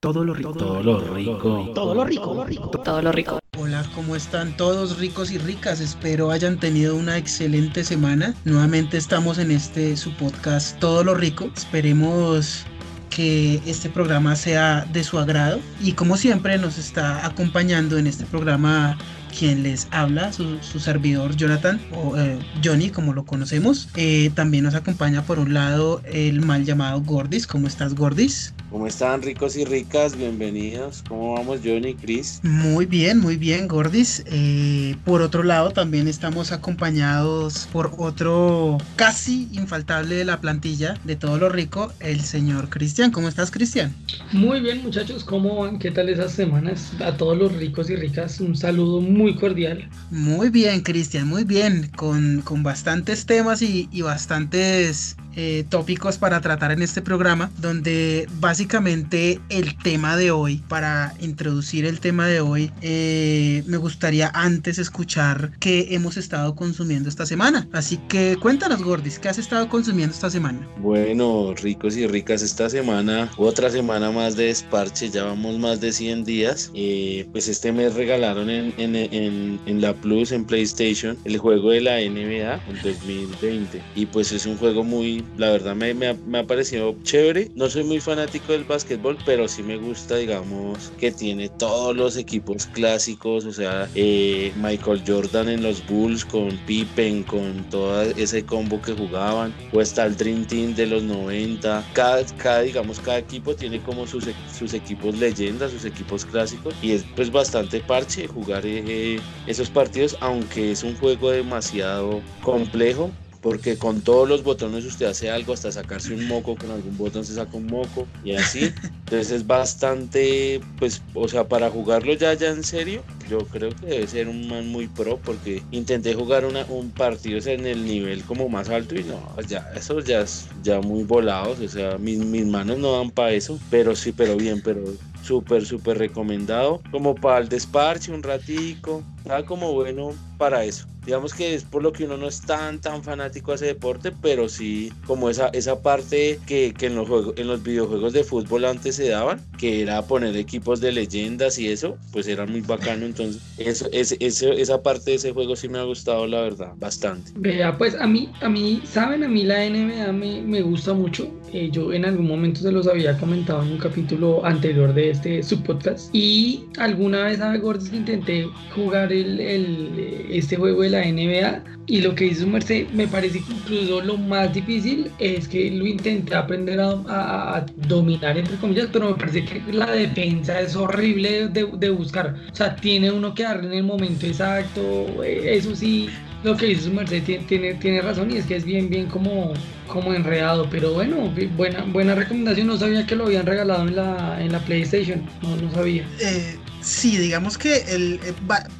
Todo lo rico. Todo lo rico. Todo lo rico. Todo lo rico. Todo lo rico. Hola, ¿cómo están todos ricos y ricas? Espero hayan tenido una excelente semana. Nuevamente estamos en este su podcast Todo lo rico. Esperemos que este programa sea de su agrado y como siempre nos está acompañando en este programa quien les habla, su, servidor Jonathan o eh, Johnny como lo conocemos. Eh, también nos acompaña por un lado el mal llamado Gordis. ¿Cómo estás Gordis? ¿Cómo están ricos y ricas? Bienvenidos. ¿Cómo vamos Johnny, Chris? Muy bien, muy bien Gordis. Eh, por otro lado también estamos acompañados por otro casi infaltable de la plantilla de todo lo rico, el señor Cristian. ¿Cómo estás Cristian? Muy bien muchachos, ¿cómo van? ¿Qué tal esas semanas? A todos los ricos y ricas un saludo muy cordial. Muy bien Cristian, muy bien, con, con bastantes temas y, y bastantes eh, tópicos para tratar en este programa, donde básicamente el tema de hoy, para introducir el tema de hoy, eh, me gustaría antes escuchar qué hemos estado consumiendo esta semana. Así que cuéntanos, Gordis, ¿qué has estado consumiendo esta semana? Bueno, ricos y ricas, esta semana, otra semana más de desparche, ya vamos más de 100 días. Eh, pues este mes regalaron en, en, en, en la Plus, en PlayStation, el juego de la NBA en 2020. Y pues es un juego muy la verdad me, me, ha, parecido chévere. No soy muy fanático del básquetbol, pero sí me gusta, digamos, que tiene todos los equipos clásicos, o sea, eh, Michael Jordan en los Bulls con Pippen, con todo ese combo que jugaban, o está el Dream Team de los 90. Cada, cada digamos, cada equipo tiene como sus, sus equipos leyendas, sus equipos clásicos, y es pues bastante parche jugar eh, esos partidos, aunque es un juego demasiado complejo porque con todos los botones usted hace algo, hasta sacarse un moco, con algún botón se saca un moco y así. Entonces es bastante, pues, o sea, para jugarlo ya, ya en serio, yo creo que debe ser un man muy pro porque intenté jugar una, un partido en el nivel como más alto y no, ya, eso ya es ya muy volados, o sea, mis, mis manos no dan para eso, pero sí, pero bien, pero súper, súper recomendado, como para el desparche un ratico, está como bueno para eso. Digamos que es por lo que uno no es tan tan fanático a ese deporte, pero sí como esa, esa parte que, que en, los juegos, en los videojuegos de fútbol antes se daban, que era poner equipos de leyendas y eso, pues era muy bacano. Entonces, eso, esa parte de ese juego sí me ha gustado, la verdad, bastante. Vea, pues a mí, a mí, saben, a mí la NBA me, me gusta mucho. Eh, yo en algún momento se los había comentado en un capítulo anterior de este subpodcast. Y alguna vez, a Gordes, intenté jugar el, el, este juego de la NBA y lo que hizo Merced me parece que incluso lo más difícil es que lo intenté aprender a, dominar entre comillas pero me parece que la defensa es horrible de, de, buscar o sea tiene uno que darle en el momento exacto eh, eso sí lo que hizo Merced tiene, tiene, tiene, razón y es que es bien bien como, como enredado pero bueno buena buena recomendación no sabía que lo habían regalado en la, en la PlayStation no, no sabía. Eh, sí digamos que el, eh,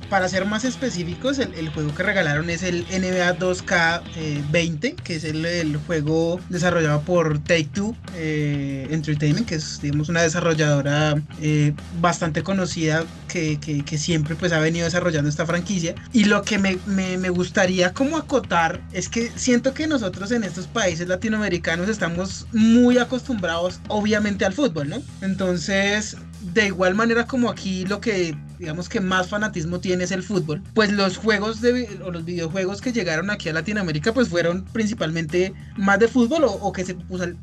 para ser más específicos, el, juego que regalaron es el NBA 2K20, eh, que es el, juego desarrollado por Take Two eh, Entertainment, que es digamos, una desarrolladora eh, bastante conocida que, siempre pues, ha venido desarrollando esta franquicia. Y lo que me, me gustaría como acotar es que siento que nosotros en estos países latinoamericanos estamos muy acostumbrados obviamente al fútbol, ¿no? Entonces, de igual manera como aquí lo que digamos que más fanatismo tiene es el fútbol, pues los juegos de, o los videojuegos que llegaron aquí a Latinoamérica pues fueron principalmente más de fútbol o, que se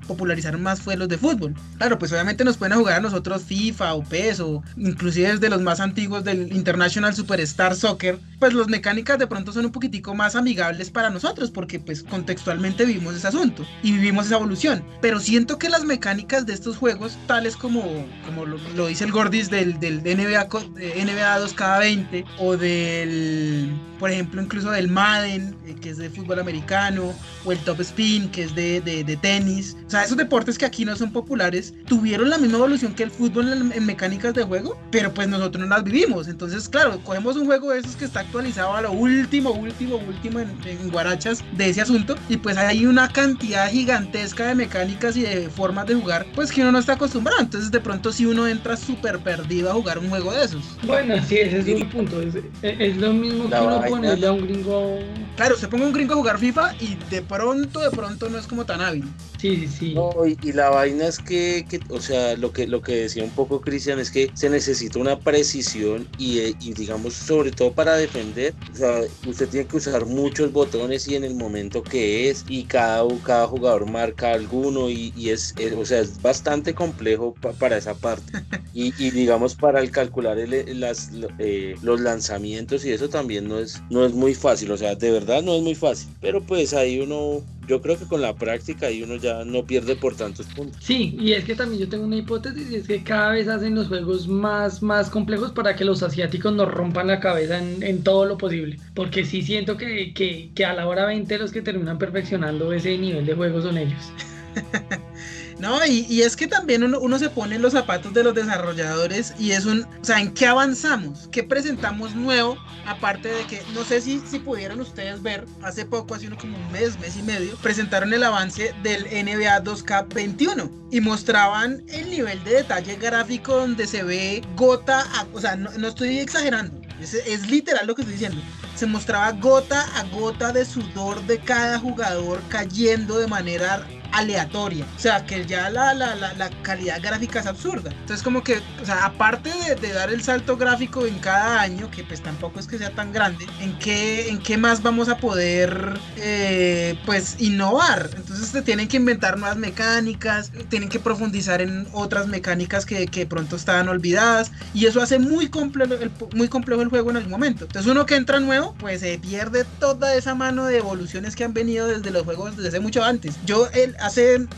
popularizaron más fue los de fútbol. Claro, pues obviamente nos pueden jugar a nosotros FIFA o PES o inclusive desde los más antiguos del International Superstar Soccer, pues las mecánicas de pronto son un poquitico más amigables para nosotros porque pues contextualmente vivimos ese asunto y vivimos esa evolución. Pero siento que las mecánicas de estos juegos, tales como, como lo, dice el Gordis del, del NBA, NBA 2K20 o del, por ejemplo, incluso del Madden, eh, que es de fútbol americano, o el Top Spin, que es de, de, tenis. O sea, esos deportes que aquí no son populares tuvieron la misma evolución que el fútbol en, mecánicas de juego, pero pues nosotros no las vivimos. Entonces, claro, cogemos un juego de esos que está actualizado a lo último, último, último en, en guarachas de ese asunto, y pues hay una cantidad gigantesca de mecánicas y de formas de jugar, pues que uno no está acostumbrado. Entonces, de pronto, si uno entra súper perdido a jugar un juego de esos. Bueno, sí, ese es un punto. Es, es lo mismo que uno ponerle a un gringo claro, se ponga un gringo a jugar FIFA y de pronto, de pronto no es como tan hábil. Sí, sí, sí. No, y, y la vaina es que, que, o sea, lo que, lo que decía un poco Cristian es que se necesita una precisión y, eh, y, digamos, sobre todo para defender, o sea, usted tiene que usar muchos botones y en el momento que es y cada, cada jugador marca alguno y, y es, es, o sea, es bastante complejo pa, para esa parte. Y, y, digamos, para el calcular el, las, eh, los lanzamientos y eso también no es, no es muy fácil, o sea, de verdad no es muy fácil, pero pues ahí uno yo creo que con la práctica y uno ya no pierde por tantos puntos. Sí, y es que también yo tengo una hipótesis y es que cada vez hacen los juegos más, más complejos para que los asiáticos nos rompan la cabeza en, en todo lo posible. Porque sí siento que, que, que, a la hora 20 los que terminan perfeccionando ese nivel de juego son ellos. No, y, y, es que también uno, uno, se pone en los zapatos de los desarrolladores y es un, o sea, ¿en qué avanzamos? ¿Qué presentamos nuevo? Aparte de que, no sé si, si pudieron ustedes ver, hace poco, hace uno como un mes, mes y medio, presentaron el avance del NBA 2K21 y mostraban el nivel de detalle gráfico donde se ve gota, a, o sea, no, no estoy exagerando, es, es literal lo que estoy diciendo se mostraba gota a gota de sudor de cada jugador cayendo de manera aleatoria. O sea, que ya la, la, la, la, calidad gráfica es absurda. Entonces, como que, o sea, aparte de, dar el salto gráfico en cada año, que pues tampoco es que sea tan grande, ¿en qué, en qué más vamos a poder, eh, pues, innovar? Entonces, se tienen que inventar nuevas mecánicas, tienen que profundizar en otras mecánicas que, que pronto estaban olvidadas, y eso hace muy complejo, el, muy complejo el juego en algún momento. Entonces, uno que entra nuevo, pues se pierde toda esa mano de evoluciones que han venido desde los juegos desde mucho antes. Yo, el, hace el,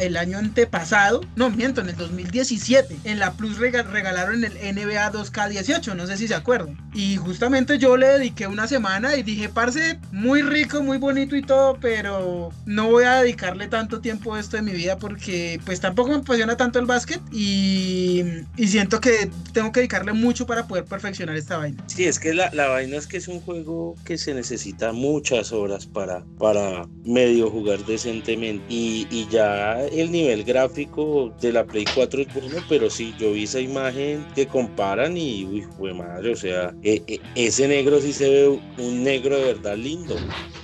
el, año antepasado, no miento, en el 2017, en la Plus regalaron el NBA 2K18, no sé si se acuerdan. Y justamente yo le dediqué una semana y dije, parce, muy rico, muy bonito y todo, pero no voy a dedicarle tanto tiempo a esto de mi vida porque pues tampoco me apasiona tanto el básquet y, y siento que tengo que dedicarle mucho para poder perfeccionar esta vaina. Sí, es que la, la vaina es que es un juego que se necesita muchas horas para, para medio jugar decentemente y, y ya el nivel gráfico de la Play 4 es bueno, pero sí, yo vi esa imagen que comparan y, uy, fue madre, o sea, e, e, ese negro sí se ve un negro de verdad lindo.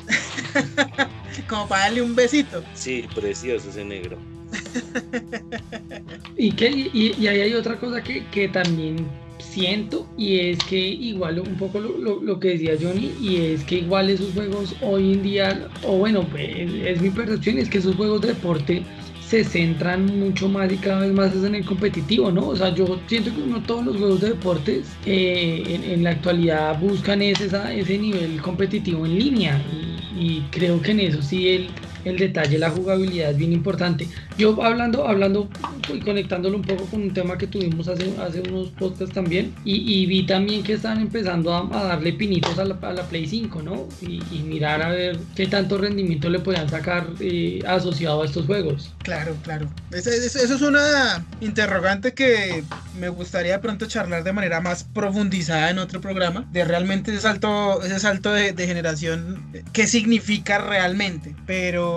Como para darle un besito. Sí, precioso ese negro. y, que, y, y ahí hay otra cosa que, que también siento y es que igual un poco lo, lo, que decía Johnny y es que igual esos juegos hoy en día o bueno es, es, mi percepción es que esos juegos de deporte se centran mucho más y cada vez más en el competitivo no o sea yo siento que no todos los juegos de deportes eh, en, la actualidad buscan ese, ese nivel competitivo en línea y creo que en eso sí el el detalle, la jugabilidad es bien importante. Yo hablando, hablando y conectándolo un poco con un tema que tuvimos hace, hace unos podcasts también, y, y vi también que están empezando a, a darle pinitos a la, a la, Play 5, ¿no? Y, y, mirar a ver qué tanto rendimiento le podían sacar eh, asociado a estos juegos. Claro, claro. Eso, eso, es una interrogante que me gustaría pronto charlar de manera más profundizada en otro programa, de realmente ese salto, ese salto de, de generación, qué significa realmente, pero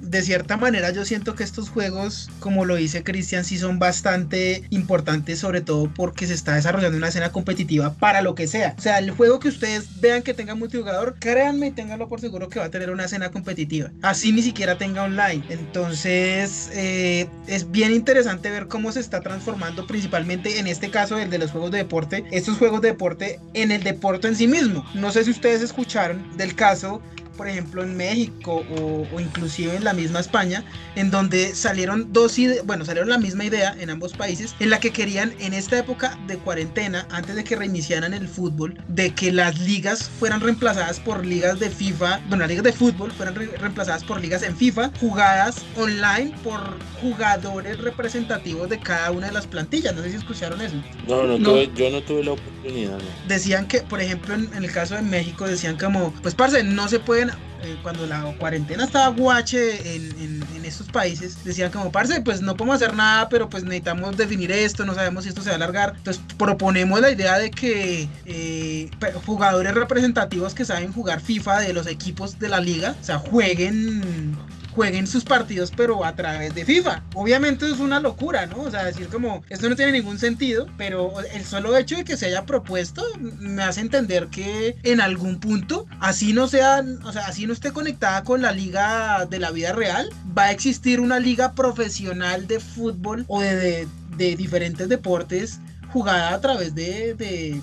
de cierta manera yo siento que estos juegos, como lo dice Cristian, sí son bastante importantes, sobre todo porque se está desarrollando una escena competitiva para lo que sea. O sea, el juego que ustedes vean que tenga multijugador, créanme y ténganlo por seguro que va a tener una escena competitiva. Así ni siquiera tenga online. Entonces, eh, es bien interesante ver cómo se está transformando, principalmente en este caso, el de los juegos de deporte, estos juegos de deporte en el deporte en sí mismo. No sé si ustedes escucharon del caso por ejemplo en México o, o, inclusive en la misma España, en donde salieron dos ideas, bueno, salieron la misma idea en ambos países, en la que querían en esta época de cuarentena, antes de que reiniciaran el fútbol, de que las ligas fueran reemplazadas por ligas de FIFA, bueno, las ligas de fútbol fueran re reemplazadas por ligas en FIFA, jugadas online por jugadores representativos de cada una de las plantillas. No sé si escucharon eso. No, no, no. Tuve, yo no tuve la oportunidad. No. Decían que, por ejemplo, en, en el caso de México, decían como, pues, parce, no se pueden eh, cuando la cuarentena estaba guache en, en, estos países, decían como, parce, pues no podemos hacer nada, pero pues necesitamos definir esto, no sabemos si esto se va a alargar. Entonces proponemos la idea de que eh, jugadores representativos que saben jugar FIFA de los equipos de la liga, o sea, jueguen jueguen sus partidos pero a través de FIFA. Obviamente es una locura, ¿no? O sea, decir como, esto no tiene ningún sentido, pero el solo hecho de que se haya propuesto me hace entender que en algún punto, así no sea, o sea, así no esté conectada con la liga de la vida real, va a existir una liga profesional de fútbol o de, de, diferentes deportes jugada a través de, de,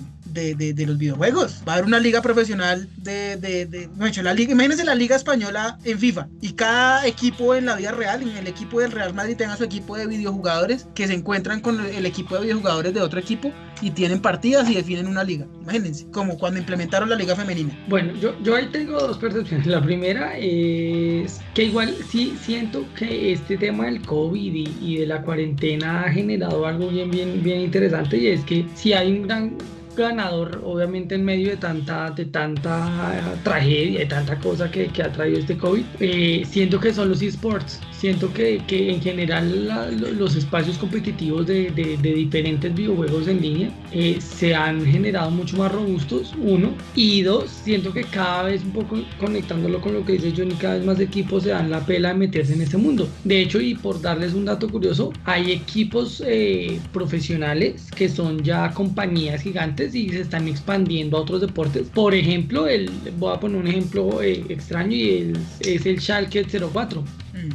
los videojuegos. Va a haber una liga profesional de, de, la liga, imagínense la liga española en FIFA y cada equipo en la vida real, en el equipo del Real Madrid tenga su equipo de videojugadores que se encuentran con el equipo de videojugadores de otro equipo y tienen partidas y definen una liga. Imagínense, como cuando implementaron la liga femenina. Bueno, yo, yo ahí tengo dos percepciones. La primera es que igual sí siento que este tema del COVID y, y de la cuarentena ha generado algo bien, bien, bien interesante y es que si hay un gran ganador, obviamente en medio de tanta, de tanta tragedia, de tanta cosa que, que ha traído este COVID, eh, siento que son los esports. Siento que, que en general los espacios competitivos de, de, diferentes videojuegos en línea eh, se han generado mucho más robustos, uno. Y dos, siento que cada vez un poco conectándolo con lo que dice Johnny, cada vez más equipos se dan la pela de meterse en este mundo. De hecho, y por darles un dato curioso, hay equipos eh, profesionales que son ya compañías gigantes y se están expandiendo a otros deportes. Por ejemplo, el, voy a poner un ejemplo eh, extraño y es el Schalke 04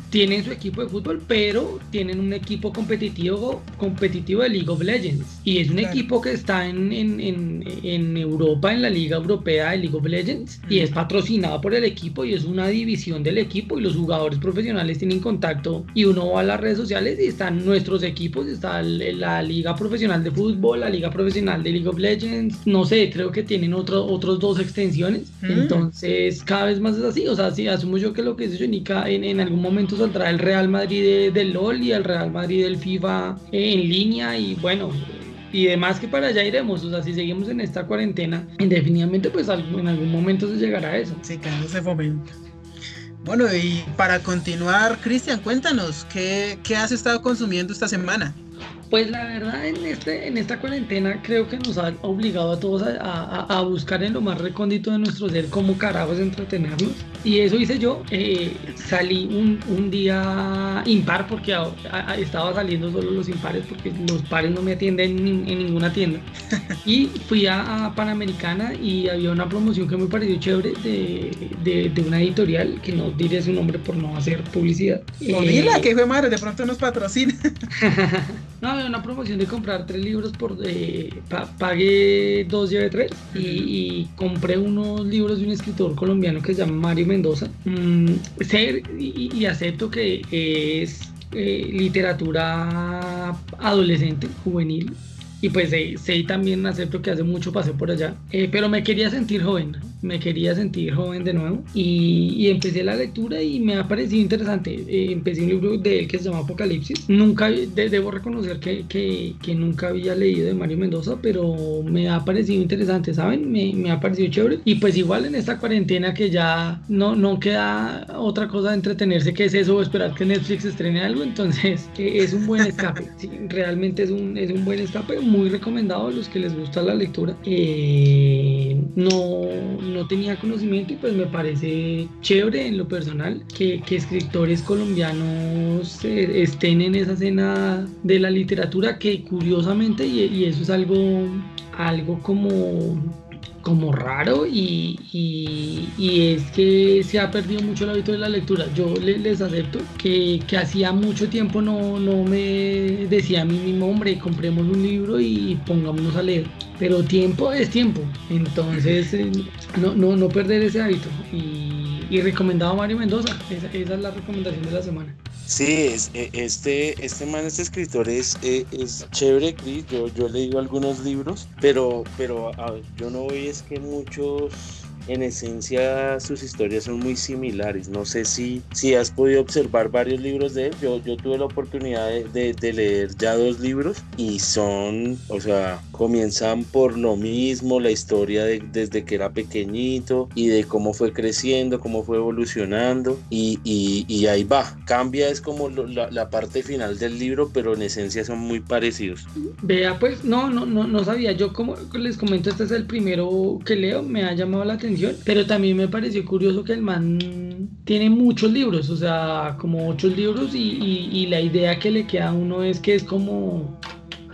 tienen su equipo de fútbol, pero tienen un equipo competitivo, competitivo de League of Legends. Y es un equipo que está en, en, en, Europa, en la Liga Europea de League of Legends, y es patrocinado por el equipo y es una división del equipo y los jugadores profesionales tienen contacto y uno va a las redes sociales y están nuestros equipos, está la Liga Profesional de Fútbol, la Liga Profesional de League of Legends, no sé, creo que tienen otro, otros dos extensiones. Entonces, cada vez más es así, o sea, si asumo yo que lo que dice Jonica en, en algún momento saldrá el Real Madrid del LOL y el Real Madrid del FIFA en línea y bueno, y demás que para allá iremos, o sea, si seguimos en esta cuarentena, indefinidamente pues en algún momento se llegará a eso. Sí, claro, ese momento. Bueno, y para continuar, Cristian, cuéntanos, ¿qué, ¿qué has estado consumiendo esta semana? Pues la verdad en, este, en esta cuarentena creo que nos ha obligado a todos a, buscar en lo más recóndito de nuestro ser cómo carajos entretenernos. Y eso hice yo. Eh, salí un, día impar porque estaba saliendo solo los impares porque los pares no me atienden en, ninguna tienda. y fui a, Panamericana y había una promoción que me pareció chévere de, una editorial que no diré su nombre por no hacer publicidad. No, eh, que fue madre, de pronto nos patrocina. no, una promoción de comprar tres libros por eh, pagué dos lleve tres y, compré unos libros de un escritor colombiano que se llama Mario Mendoza mm, ser y, acepto que es eh, literatura adolescente juvenil y pues sé, también acepto que hace mucho pasé por allá, eh, pero me quería sentir joven, me quería sentir joven de nuevo y, empecé la lectura y me ha parecido interesante. Eh, empecé un libro de él que se llama Apocalipsis. Nunca, debo reconocer que, que, que, nunca había leído de Mario Mendoza, pero me ha parecido interesante, ¿saben? Me, me, ha parecido chévere. Y pues igual en esta cuarentena que ya no, no queda otra cosa de entretenerse que es eso, esperar que Netflix estrene algo, entonces eh, es un buen escape. realmente es un, es un buen escape muy recomendado a los que les gusta la lectura. Eh, no, no tenía conocimiento y pues me parece chévere en lo personal que, que escritores colombianos eh, estén en esa escena de la literatura que curiosamente, y, y eso es algo, algo como como raro y, es que se ha perdido mucho el hábito de la lectura. Yo les, acepto que, hacía mucho tiempo no, no me decía a mí mismo, hombre, compremos un libro y pongámonos a leer. Pero tiempo es tiempo. Entonces, eh, no, no, no perder ese hábito. Y, y recomendado a Mario Mendoza. Esa, esa es la recomendación de la semana. Sí, es, e, este, este man, este escritor es, e, es, chévere, Chris. Yo, yo he leído algunos libros, pero, pero yo no voy, es que muchos en esencia sus historias son muy similares. No sé si, si has podido observar varios libros de él. Yo, yo tuve la oportunidad de, de, leer ya dos libros y son, o sea, comienzan por lo mismo, la historia de, desde que era pequeñito y de cómo fue creciendo, cómo fue evolucionando y, y, y ahí va. Cambia es como la, la, parte final del libro, pero en esencia son muy parecidos. Vea, pues no, no, no, no sabía. Yo como les comento, este es el primero que leo, me ha llamado la atención pero también me pareció curioso que el man tiene muchos libros, o sea, como ocho libros y, la idea que le queda a uno es que es como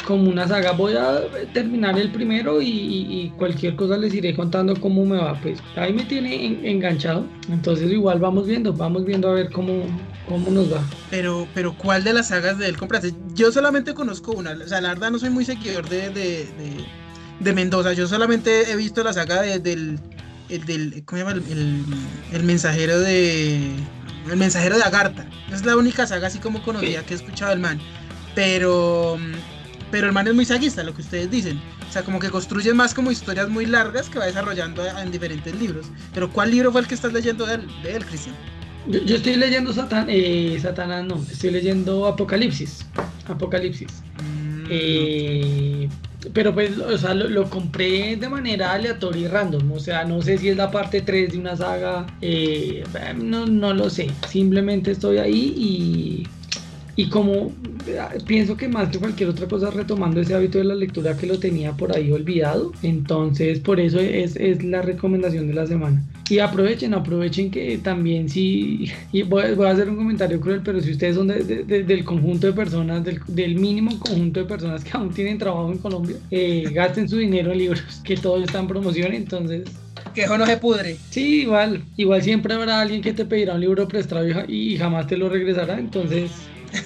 como una saga. Voy a terminar el primero y, cualquier cosa les iré contando cómo me va. Pues ahí me tiene enganchado. Entonces igual vamos viendo, vamos viendo a ver cómo, cómo nos va. Pero, pero ¿cuál de las sagas de él compraste? Yo solamente conozco una. O sea, la verdad no soy muy seguidor de, de, de, Mendoza. Yo solamente he visto la saga del, el, del ¿cómo se llama? El, el, mensajero de... El mensajero de Agartha. Es la única saga así como conocida que he escuchado el man. Pero pero el man es muy saguista, lo que ustedes dicen. O sea, como que construye más como historias muy largas que va desarrollando en diferentes libros. Pero ¿cuál libro fue el que estás leyendo de él, Cristian? Yo, estoy leyendo Satan, eh, Satanás, no, estoy leyendo Apocalipsis. Apocalipsis. Mm, eh, pero pues, o sea, lo, compré de manera aleatoria y random. O sea, no sé si es la parte 3 de una saga. Eh, no, no lo sé. Simplemente estoy ahí y y como pienso que más que cualquier otra cosa retomando ese hábito de la lectura que lo tenía por ahí olvidado, entonces por eso es, es la recomendación de la semana. Y aprovechen, aprovechen que también si, y voy, a hacer un comentario cruel, pero si ustedes son del conjunto de personas, del, del, mínimo conjunto de personas que aún tienen trabajo en Colombia, eh, gasten su dinero en libros, que todo está en promoción, entonces que eso no se pudre. Sí, igual. Igual siempre habrá alguien que te pedirá un libro prestado y jamás te lo regresará. Entonces,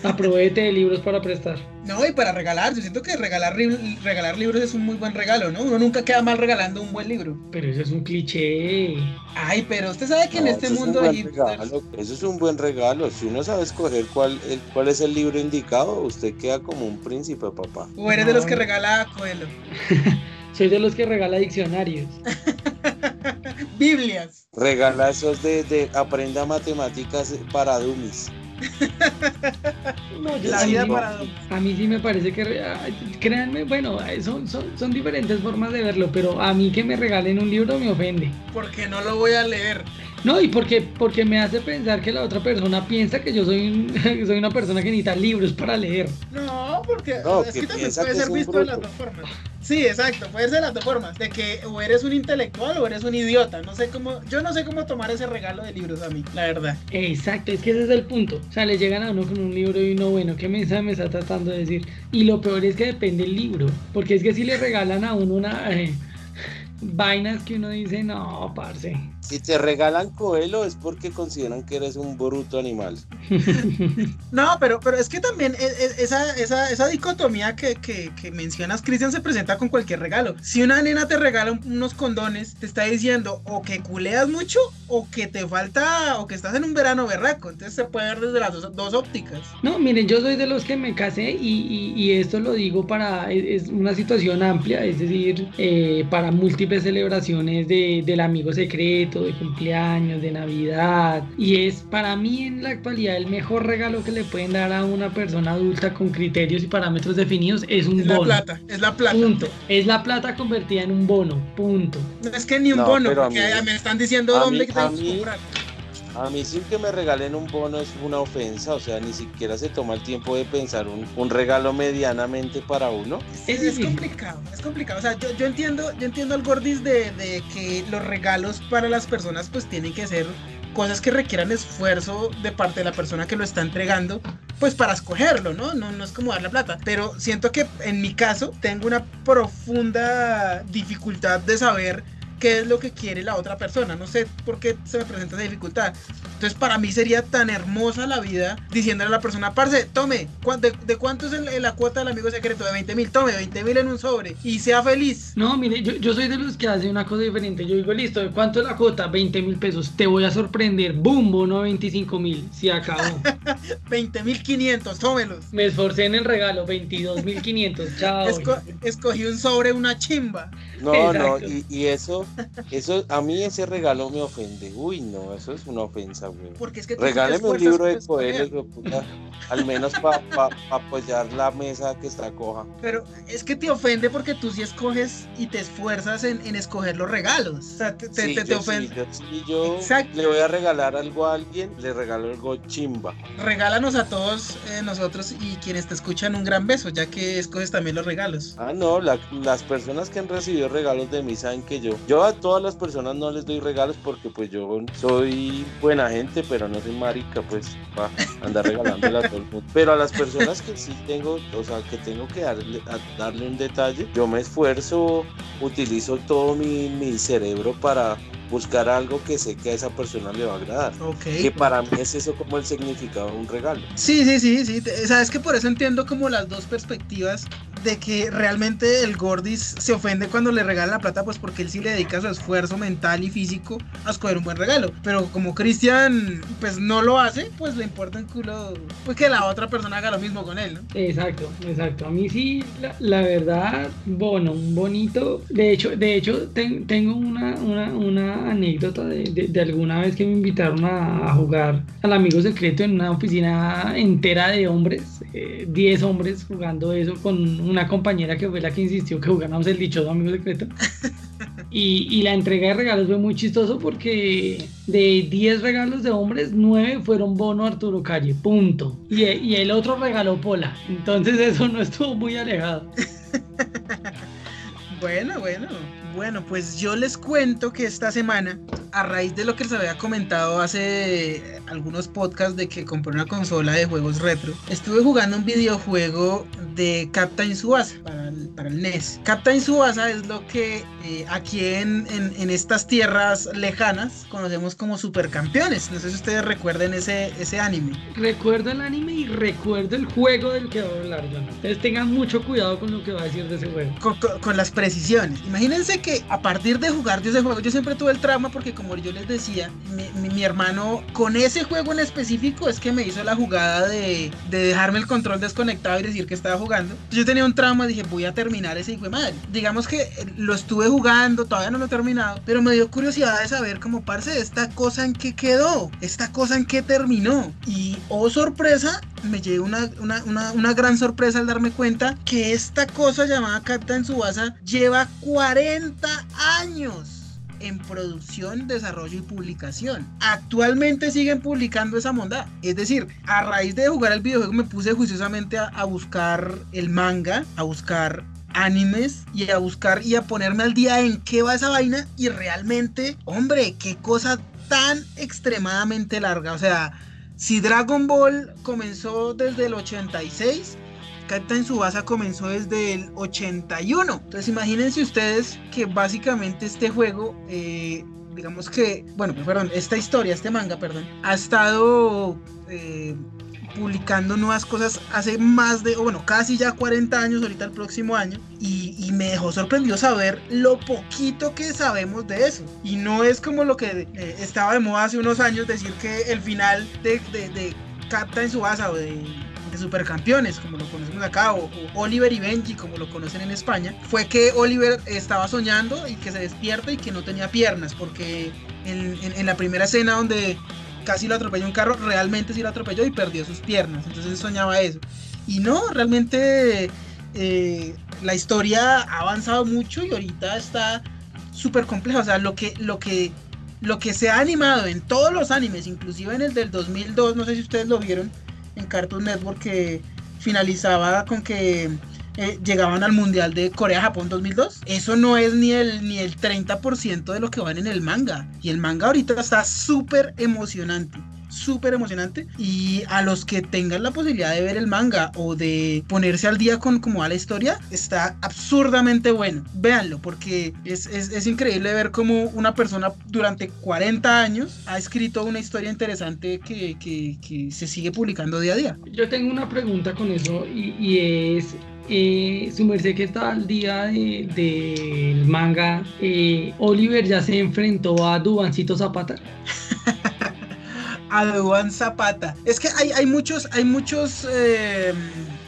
Aproveche de libros para prestar. No, y para regalar. Yo siento que regalar, regalar libros es un muy buen regalo, ¿no? Uno nunca queda mal regalando un buen libro. Pero eso es un cliché. Ay, pero usted sabe que en este mundo... eso es un buen regalo. Si uno sabe escoger cuál, cuál es el libro indicado, usted queda como un príncipe, papá. O eres de los que regala Coelho. Soy de los que regala diccionarios. Biblias. Regala esos de, de aprenda matemáticas para dummies. a, mí, sí me parece que, créanme, bueno, son, son, diferentes formas de verlo, pero a mí que me regalen un libro me ofende. Porque no lo voy a leer. No, y porque, porque me hace pensar que la otra persona piensa que yo soy, soy una persona que necesita libros para leer. No, porque es que, también puede ser visto de las dos formas. Sí, exacto, puede ser de las dos formas, de que o eres un intelectual o eres un idiota, no sé cómo, yo no sé cómo tomar ese regalo de libros a mí, la verdad. Exacto, es que ese es el punto, o sea, le llegan a uno con un libro y uno, bueno, ¿qué mensaje me está tratando de decir? Y lo peor es que depende del libro, porque es que si le regalan a uno una... Eh, vainas que uno dice, no, parce. Si te regalan Coelho es porque consideran que eres un bruto animal. no, pero, pero es que también e, e, esa, esa, esa dicotomía que, que, que, mencionas, Cristian, se presenta con cualquier regalo. Si una nena te regala unos condones, te está diciendo o que culeas mucho o que te falta o que estás en un verano berraco. Entonces se puede ver desde las dos, ópticas. No, miren, yo soy de los que me casé y, y, esto lo digo para, es, una situación amplia, es decir, eh, para múltiples celebraciones de, del amigo secreto, de cumpleaños, de Navidad. Y es para mí en la actualidad el mejor regalo que le pueden dar a una persona adulta con criterios y parámetros definidos es un bono. Es la plata, es la plata. Punto. Es la plata convertida en un bono, punto. No es que ni un bono, porque me están diciendo dónde a mí, a mí sí que me regalen un bono es una ofensa, o sea, ni siquiera se toma el tiempo de pensar un, un regalo medianamente para uno. Es, es, complicado, es complicado. O sea, yo, yo entiendo, yo entiendo al gordis de, de, que los regalos para las personas pues tienen que ser cosas que requieran esfuerzo de parte de la persona que lo está entregando, pues para escogerlo, ¿no? No, no es como darle plata. Pero siento que en mi caso tengo una profunda dificultad de saber qué es lo que quiere la otra persona. No sé por qué se me presenta esa dificultad. Entonces, para mí sería tan hermosa la vida diciéndole a la persona, parce, tome, ¿de, cuánto es la cuota del amigo secreto? De 20 mil, tome 20 mil en un sobre y sea feliz. No, mire, yo, yo soy de los que hace una cosa diferente. Yo digo, listo, ¿de cuánto es la cuota? 20 mil pesos. Te voy a sorprender. Boom, no 25 mil. Se acabó. 20 mil 500, tómelos. Me esforcé en el regalo, 22 mil 500. Chao. escogí un sobre, una chimba. No, no, y, y eso, eso, a mí ese regalo me ofende. Uy, no, eso es una ofensa güey. Porque es que Regáleme un libro de güey, puta, al menos para apoyar la mesa que está coja. Pero es que te ofende porque tú sí escoges y te esfuerzas en, en escoger los regalos. O sea, te, te, Sí, te- te yo ofende. sí, yo, sí, yo Exacto. le voy a regalar algo a alguien, le regalo algo chimba. Regálanos a todos eh, nosotros y quienes te escuchan un gran beso, ya que escoges también los regalos. Ah, no, la- las personas que han recibido regalos de mí saben que yo, yo a todas las personas no les doy regalos porque pues yo soy buena gente, pero no soy marica, pues, para andar regalándole a todo el mundo. Pero a las personas que sí tengo, o sea, que tengo que darle, darle un detalle, yo me esfuerzo, utilizo todo mi, mi cerebro para buscar algo que sé que a esa persona le va a agradar. Ok. Que para mí es eso como el significado de un regalo. Sí, sí, sí, sí. Sabes que por eso entiendo como las dos perspectivas de que realmente el Gordis se ofende cuando le regalan la plata, pues porque él sí le dedica su esfuerzo mental y físico a escoger un buen regalo. Pero como Cristian, pues no lo hace, pues le importa un culo, pues que la otra persona haga lo mismo con él, ¿no? Exacto, exacto. A mí sí, la, la verdad, bueno, un bonito. De hecho, de hecho ten- tengo una, una, una anécdota de, de- de alguna vez que me invitaron a, a jugar al amigo secreto en una oficina entera de hombres, eh, 10 hombres jugando eso con una compañera que fue la que insistió que jugáramos el dichoso amigo secreto. Y, y la entrega de regalos fue muy chistoso porque de 10 regalos de hombres, 9 fueron bono Arturo Calle, punto. Y, y el otro regaló Pola. Entonces eso no estuvo muy alejado. Bueno, bueno. Bueno, pues yo les cuento que esta semana, a raíz de lo que les había comentado hace algunos podcasts de que compré una consola de juegos retro, estuve jugando un videojuego de Captain Subasa para el, para el NES. Captain Subasa es lo que eh, aquí en, en- en estas tierras lejanas conocemos como supercampeones. No sé si ustedes recuerden ese, ese anime. Recuerdo el anime y recuerdo el juego del que va a hablar, Jonathan. Entonces tengan mucho cuidado con lo que va a decir de ese juego. con, con- con las precisiones. Imagínense que a partir de jugar de ese juego, yo siempre tuve el trauma porque como yo les decía, mi, hermano con ese juego en específico es que me hizo la jugada de, de dejarme el control desconectado y decir que estaba jugando. Yo tenía un trauma, dije voy a terminar ese hijo de madre. Digamos que eh, lo estuve jugando, todavía no lo he terminado, pero me dio curiosidad de saber como parce, esta cosa en qué quedó, esta cosa en qué terminó. Y oh sorpresa, me una, una, una gran sorpresa al darme cuenta que esta cosa llamada Captain Subasa lleva 40 años en producción, desarrollo y publicación. Actualmente siguen publicando esa monda. Es decir, a raíz de jugar el videojuego me puse juiciosamente a, a buscar el manga, a buscar animes y a buscar y a ponerme al día en qué va esa vaina y realmente, hombre, qué cosa tan extremadamente larga. O sea, si Dragon Ball comenzó desde el 86, Captain Subasa comenzó desde el 81. Entonces imagínense ustedes que básicamente este juego, eh, digamos que, bueno, perdón, esta historia, este manga, perdón, ha estado eh, publicando nuevas cosas hace más de, bueno, casi ya 40 años, ahorita el próximo año, y, y me dejó sorprendido saber lo poquito que sabemos de eso. Y no es como lo que eh, estaba de moda hace unos años decir que el final de, de, de Captain Subasa o de de supercampeones, como lo conocemos acá, o, Oliver y Benji, como lo conocen en España, fue que Oliver estaba soñando y que se despierta y que no tenía piernas, porque en, la primera escena donde casi lo atropelló un carro, realmente sí lo atropelló y perdió sus piernas, entonces soñaba eso. Y no, realmente eh, la historia ha avanzado mucho y ahorita está súper compleja, o sea, lo que, lo que lo que se ha animado en todos los animes, inclusive en el del 2002, no sé si ustedes lo vieron, en Cartoon Network que finalizaba con que eh, llegaban al Mundial de Corea-Japón 2002. Eso no es ni el, ni el 30% de lo que van en el manga. Y el manga ahorita está súper emocionante. Súper emocionante. Y a los que tengan la posibilidad de ver el manga o de ponerse al día con cómo va la historia, está absurdamente bueno. Véanlo, porque es, es, es increíble ver cómo una persona durante 40 años ha escrito una historia interesante que, que, que se sigue publicando día a día. Yo tengo una pregunta con eso y, y es, eh, su merced que está al día del de, manga, eh, Oliver ya se enfrentó a Dubancito Zapata. a Duan Zapata. Es que hay, hay muchos, hay muchos, eh,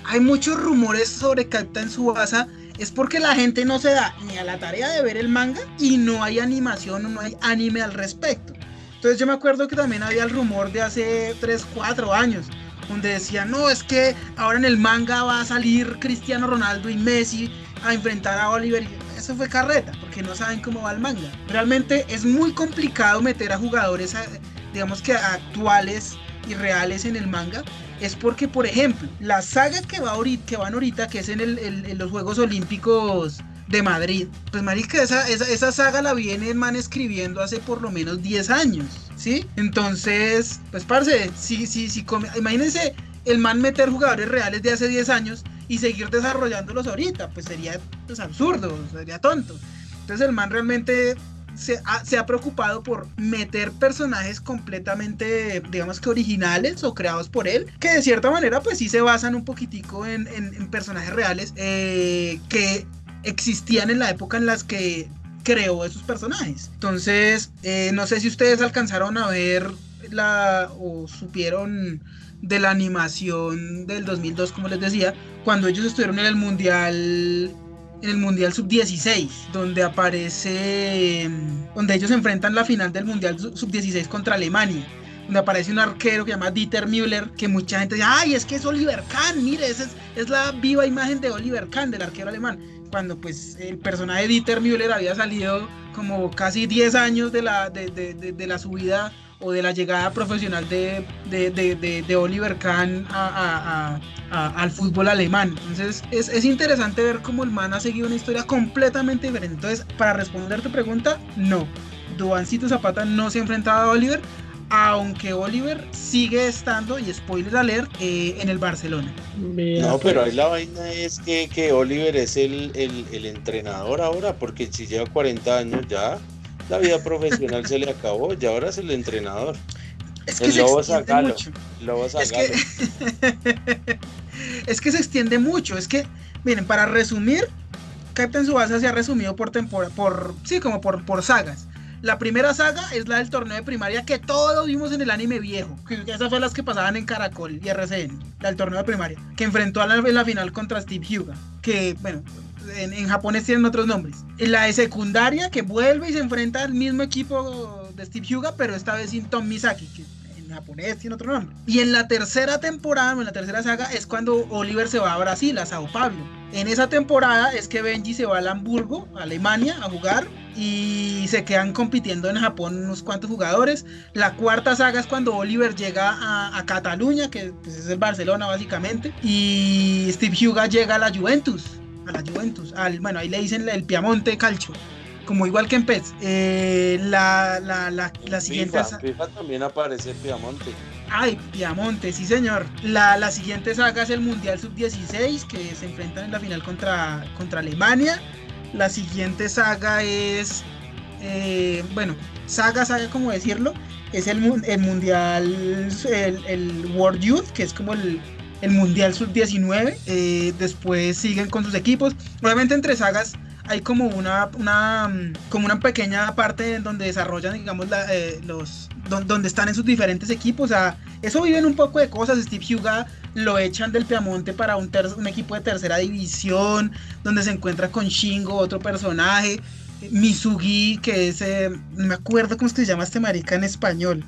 hay muchos rumores sobre Captain Subasa. Es porque la gente no se da ni a la tarea de ver el manga y no hay animación no hay anime al respecto. Entonces yo me acuerdo que también había el rumor de hace 3, 4 años, donde decían, no, es que ahora en el manga va a salir Cristiano Ronaldo y Messi a enfrentar a Oliver. Eso fue carreta, porque no saben cómo va el manga. Realmente es muy complicado meter a jugadores, digamos que actuales y reales en el manga, es porque, por ejemplo, la saga que, va ahorita, que van ahorita, que es en, el, los Juegos Olímpicos de Madrid, pues marica, esa, esa, esa saga la viene el man escribiendo hace por lo menos 10 años, ¿sí? Entonces, pues parce, si, si, si, imagínense el man meter jugadores reales de hace 10 años y seguir desarrollándolos ahorita, pues sería pues, absurdo, sería tonto. Entonces el man realmente se ha, preocupado por meter personajes completamente, digamos que originales o creados por él, que de cierta manera pues sí se basan un poquitico en, personajes reales eh, que existían en la época en las que creó esos personajes. Entonces, eh, no sé si ustedes alcanzaron a ver la o supieron de la animación del 2002, como les decía, cuando ellos estuvieron en el Mundial en el Mundial Sub-16, donde aparece, donde ellos enfrentan la final del Mundial Sub-16 contra Alemania, donde aparece un arquero que se llama Dieter Müller, que mucha gente dice, ay, es que es Oliver Kahn, mire, esa es, la viva imagen de Oliver Kahn, del arquero alemán, cuando pues el personaje de Dieter Müller había salido como casi 10 años de la, de, de, de la subida o de la llegada profesional de, de, Oliver Kahn al fútbol alemán. Entonces es, es, interesante ver cómo el man ha seguido una historia completamente diferente. Entonces, para responder tu pregunta, no. Duancito Zapata no se ha enfrentado a Oliver, aunque Oliver sigue estando, y spoiler alert, eh, en el Barcelona. No, pero ahí la vaina es que, que Oliver es el, el, el entrenador ahora, porque si lleva 40 años ya la vida profesional se le acabó y ahora es el entrenador. Es que el lobo sacalo, lobo es que, es que se extiende mucho. Es que, miren, para resumir, Captain Subasa se ha resumido por temporada, por sí, como por, por sagas. La primera saga es la del torneo de primaria que todos vimos en el anime viejo. Que esas fueron las que pasaban en Caracol y RCN, la del torneo de primaria. Que enfrentó a la, en la final contra Steve Huga. Que, bueno, en, japonés tienen otros nombres. La de secundaria que vuelve y se enfrenta al mismo equipo de Steve Huga, pero esta vez sin Tom Misaki, que en japonés tiene otro nombre. Y en la tercera temporada, en la tercera saga, es cuando Oliver se va a Brasil, a Sao Paulo. En esa temporada es que Benji se va a Hamburgo, Alemania, a jugar y se quedan compitiendo en Japón unos cuantos jugadores. La cuarta saga es cuando Oliver llega a, a Cataluña, que pues, es el Barcelona básicamente, y Steve Huga llega a la Juventus a la Juventus, al, bueno, ahí le dicen el Piamonte Calcio, como igual que en PES. Eh, la, la, la, la, siguiente... FIFA, también aparece Piamonte. Ay, Piamonte, sí señor. La, la siguiente saga es el Mundial Sub-16, que se enfrentan en la final contra, contra Alemania. La siguiente saga es, eh, bueno, saga, saga, como decirlo, es el, el Mundial, el, el World Youth, que es como el, el Mundial Sub-19. Eh, después siguen con sus equipos. Obviamente entre sagas hay como una, mm, como una pequeña parte donde desarrollan, digamos, eh, los, donde están en sus diferentes equipos. O sea, eso viven un poco de cosas. Steve Huga lo echan del Piamonte para un, un equipo de tercera división, donde se encuentra con Shingo, otro personaje. Misugi, que es, eh, no me acuerdo cómo es que se llama este marica en español.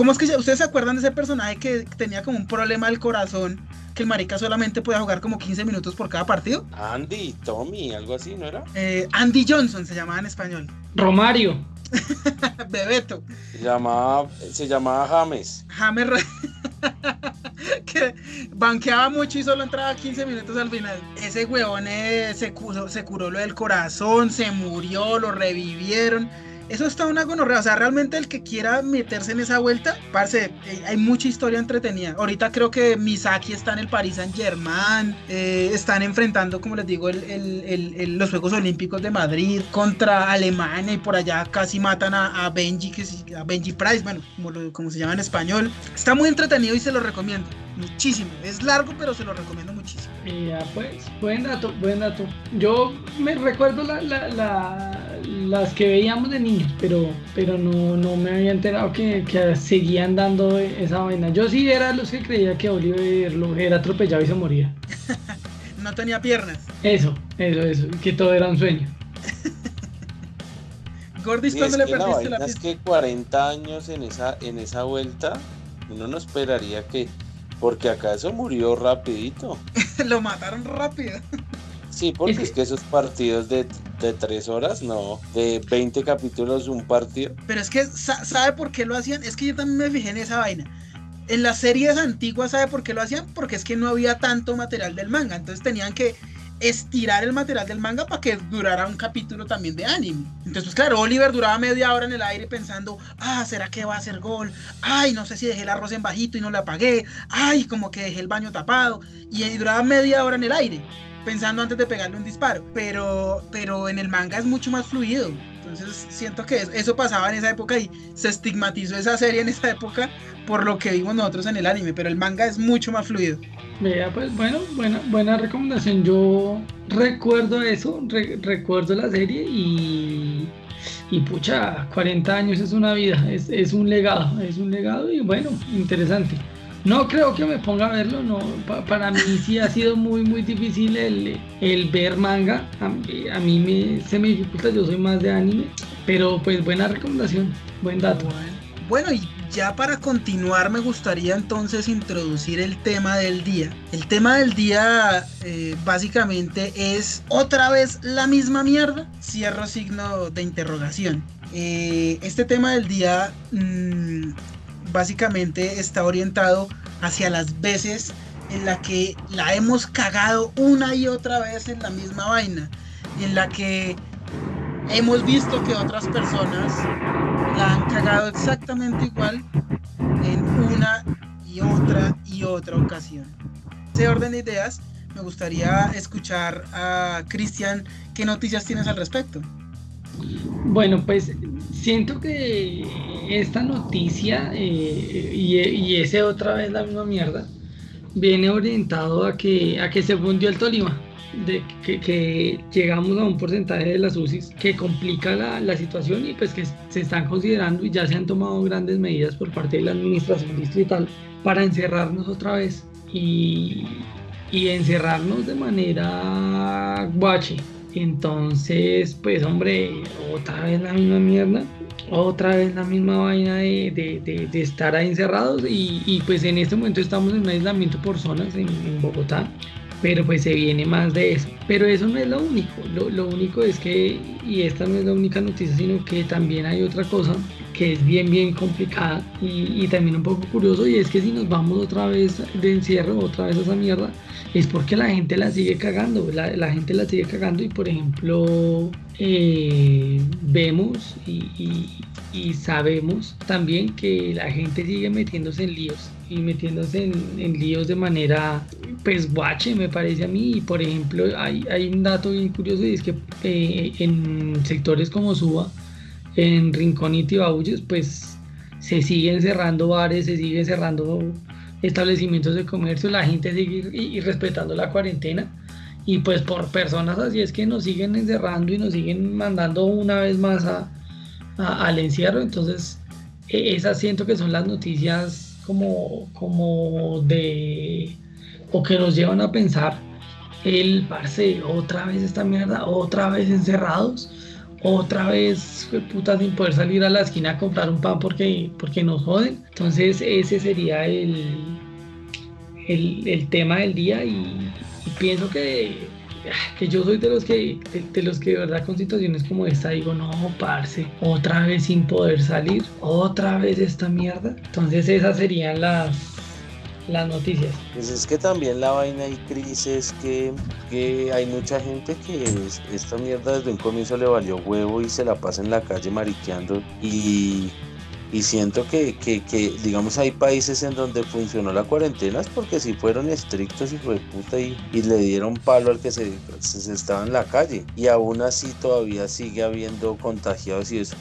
¿Cómo es que ustedes se acuerdan de ese personaje que tenía como un problema del corazón? Que el marica solamente podía jugar como 15 minutos por cada partido. Andy, Tommy, algo así, ¿no era? Eh, Andy Johnson se llamaba en español. Romario. Bebeto. Se llamaba, se llamaba James. James que banqueaba mucho y solo entraba 15 minutos al final. Ese huevón eh, se, curó, se curó lo del corazón, se murió, lo revivieron eso está una gonorrea. O sea, realmente el que quiera meterse en esa vuelta, parce, eh, hay mucha historia entretenida. Ahorita creo que Misaki está en el Paris Saint Germain. Eh, están enfrentando, como les digo, los Juegos Olímpicos de Madrid contra Alemania y por allá casi matan a, Benji, que a Benji Price, bueno, como, como se llama en español. Está muy entretenido y se lo recomiendo muchísimo. Es largo, pero se lo recomiendo muchísimo. Ya, pues, buen dato, buen dato. Yo me recuerdo las que veíamos de niños, pero, pero no, no me había enterado que, seguían dando esa vaina. Yo sí era los que creía que Oliver lo era atropellado y se moría. no tenía piernas. Eso, eso, eso, que todo era un sueño. Gordis, ¿cuándo es le que la perdiste la vaina es pista? que 40 años en esa, en esa vuelta, uno no esperaría que, porque acá eso murió rapidito. Lo mataron rápido. Sí, porque Es que- es que esos partidos de, de 3 horas, no, de 20 capítulos un partido. Pero es que, sa- ¿sabe por qué lo hacían? Es que yo también me fijé en esa vaina. En las series antiguas, ¿sabe por qué lo hacían? Porque es que no había tanto material del manga. Entonces tenían que estirar el material del manga para que durara un capítulo también de anime. Entonces, pues claro, Oliver duraba media hora en el aire pensando, ah, ¿será que va a hacer gol? Ay, no sé si dejé el arroz en bajito y no lo apagué. Ay, como que dejé el baño tapado. Y duraba media hora en el aire, pensando antes de pegarle un disparo. Pero, pero en el manga es mucho más fluido. Entonces siento que eso, pasaba en esa época y se estigmatizó esa serie en esa época por lo que vimos nosotros en el anime, pero el manga es mucho más fluido. Vea, pues bueno, buena, buena recomendación. Yo recuerdo eso, re- recuerdo la serie y, y pucha, 40 años es una vida, es, es un legado, es un legado y bueno, interesante. No creo que me ponga a verlo, no, pa- para mí sí ha sido muy, muy difícil el, el ver manga. A, a mí me, se me dificulta, yo soy más de anime, pero pues buena recomendación, buen dato. Bueno, y ya para continuar me gustaría entonces introducir el tema del día. El tema del día eh, básicamente es otra vez la misma mierda. Cierro signo de interrogación. Eh, este tema del día mm, básicamente está orientado hacia las veces en la que la hemos cagado una y otra vez en la misma vaina. En la que hemos visto que otras personas la han cagado exactamente igual en una y otra y otra ocasión. Ese orden de ideas, me gustaría escuchar a Cristian qué noticias tienes al respecto. Bueno, pues siento que esta noticia eh, y, ese otra vez la misma mierda viene orientado a que, a que se fundió el Tolima, de que, que llegamos a un porcentaje de las UCIs que complica la, la situación y pues que se están considerando y ya se han tomado grandes medidas por parte de la administración distrital para encerrarnos otra vez y, y encerrarnos de manera guache. Entonces, pues hombre, otra vez la misma mierda, otra vez la misma vaina de, de- de- estar ahí encerrados y, y, pues en este momento estamos en un aislamiento por zonas en, en Bogotá, pero pues se viene más de eso. Pero eso no es lo único, lo, lo único es que, y esta no es la única noticia, sino que también hay otra cosa que es bien, bien complicada y, y también un poco curioso y es que si nos vamos otra vez de encierro, otra vez a esa mierda, es porque la gente la sigue cagando, la, la gente la sigue cagando y por ejemplo eh, vemos y, y- sabemos también que la gente sigue metiéndose en líos y metiéndose en, en líos de manera pues guache me parece a mí. Y por ejemplo hay, hay un dato bien curioso y es que eh, en sectores como Suba en Rincón y Tibauyes pues se siguen cerrando bares, se siguen cerrando establecimientos de comercio, la gente sigue y, respetando la cuarentena. Y pues por personas así es que nos siguen encerrando y nos siguen mandando una vez más a- al encierro. Entonces, e- esas siento que son las noticias como, como de... o que nos llevan a pensar el parce, otra vez esta mierda, otra vez encerrados, otra vez puta sin poder salir a la esquina a comprar un pan porque, porque nos joden. Entonces ese sería el, el, el tema del día y, pienso que, que yo soy de los que de, de los que de verdad con situaciones como esta digo no parce otra vez sin poder salir otra vez esta mierda entonces esas serían las las noticias. Pues es que también la vaina y Cris es que, que hay mucha gente que es- esta mierda desde un comienzo le valió huevo y se la pasa en la calle mariqueando y, y siento que, que, que, digamos hay países en donde funcionó la cuarentena porque si fueron estrictos y fue puta y, y le dieron palo al que se, se, se estaba en la calle. Y aún así todavía sigue habiendo contagiados y eso.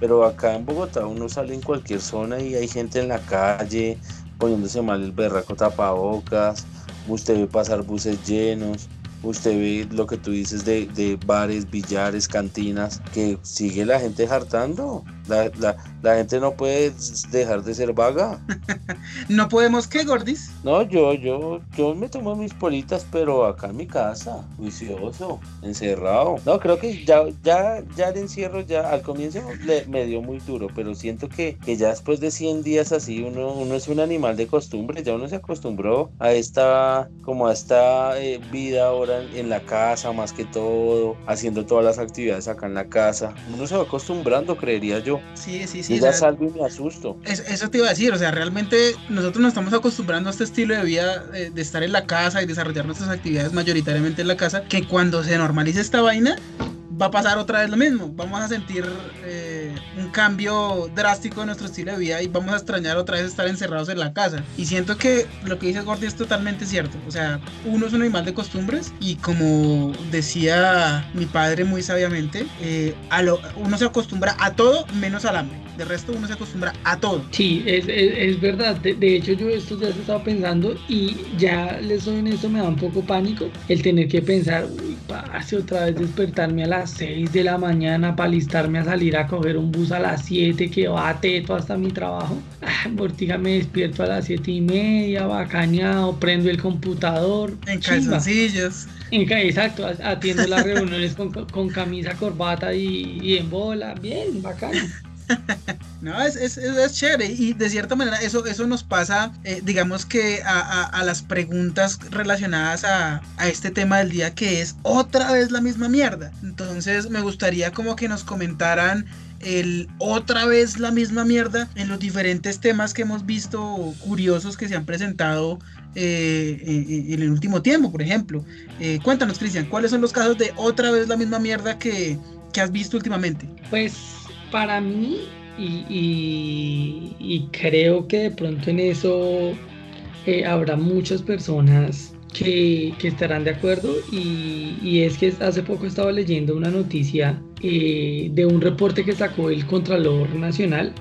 Pero acá en Bogotá uno sale en cualquier zona y hay gente en la calle poniéndose mal el berraco tapabocas, usted ve pasar buses llenos usted ve lo que tú dices de, de bares, billares, cantinas, que sigue la gente hartando. La, la, la gente no puede dejar de ser vaga. ¿No podemos qué, Gordis? No, yo, yo, yo me tomo mis politas, pero acá en mi casa, juicioso, encerrado. No, creo que ya, ya, ya el encierro ya al comienzo le, me dio muy duro, pero siento que, que ya después de 100 días así uno, uno es un animal de costumbre, ya uno se acostumbró a esta, como a esta eh, vida ahora en, en la casa más que todo, haciendo todas las actividades acá en la casa. Uno se va acostumbrando, creería yo. Sí, sí, Yo sí. o ya sea, salgo y me asusto. es- eso te iba a decir, o sea, realmente nosotros nos estamos acostumbrando a este estilo de vida eh, de estar en la casa y desarrollar nuestras actividades mayoritariamente en la casa, que cuando se normalice esta vaina, va a pasar otra vez lo mismo. Vamos a sentir eh, un cambio drástico en nuestro estilo de vida y vamos a extrañar otra vez estar encerrados en la casa. Y siento que lo que dice Gordy es totalmente cierto. O sea, uno es un animal de costumbres y como decía mi padre muy sabiamente, eh, a lo, uno se acostumbra a todo menos al hambre. De resto uno se acostumbra a todo. Sí, es, es, es verdad. De, de hecho, yo estos días estaba pensando y ya les soy honesto, me da un poco pánico el tener que pensar, uy, parce, otra vez despertarme a las 6 de la mañana para alistarme a salir a coger un bus a las 7 que va a teto hasta mi trabajo. Ah, Mortiga, me despierto a las 7 y media, bacaneado, prendo el computador. En calzoncillos. En Exacto, atiendo las reuniones con, con camisa, corbata y, y en bola. Bien, bacano. No, es, es, es, chévere y de cierta manera eso, eso nos pasa, eh, digamos que a, a- a las preguntas relacionadas a, a este tema del día que es otra vez la misma mierda. Entonces me gustaría como que nos comentaran el otra vez la misma mierda en los diferentes temas que hemos visto curiosos que se han presentado eh, en, en el último tiempo, por ejemplo. Eh, cuéntanos, Cristian, ¿cuáles son los casos de otra vez la misma mierda que, que has visto últimamente? Pues para mí, y, creo que de pronto en eso eh, habrá muchas personas que, estarán de acuerdo, y, es que hace poco estaba leyendo una noticia eh, de un reporte que sacó el Contralor Nacional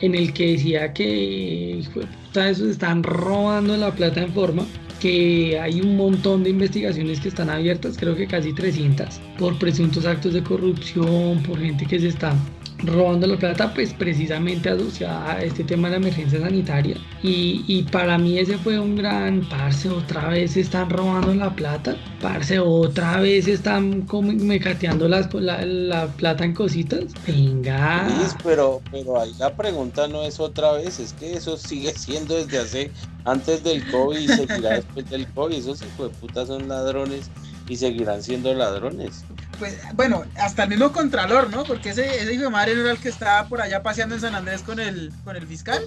en el que decía que esos están robando la plata en forma que hay un montón de investigaciones que están abiertas, creo que casi 300, por presuntos actos de corrupción, por gente que se está robando la plata, pues precisamente asociada a este tema de la emergencia sanitaria. Y, y para mí ese fue un gran, parce, otra vez están robando la plata, parce, otra vez están como mecateando las, la, la plata en cositas. Venga. Pero, pero ahí la pregunta no es otra vez, es que eso sigue siendo desde hace antes del COVID y seguirá después del COVID. Esos hijos de puta son ladrones y seguirán siendo ladrones. Pues bueno, hasta el mismo Contralor, ¿no? Porque ese, ese hijo de madre no era el que estaba por allá paseando en San Andrés con el, con el fiscal.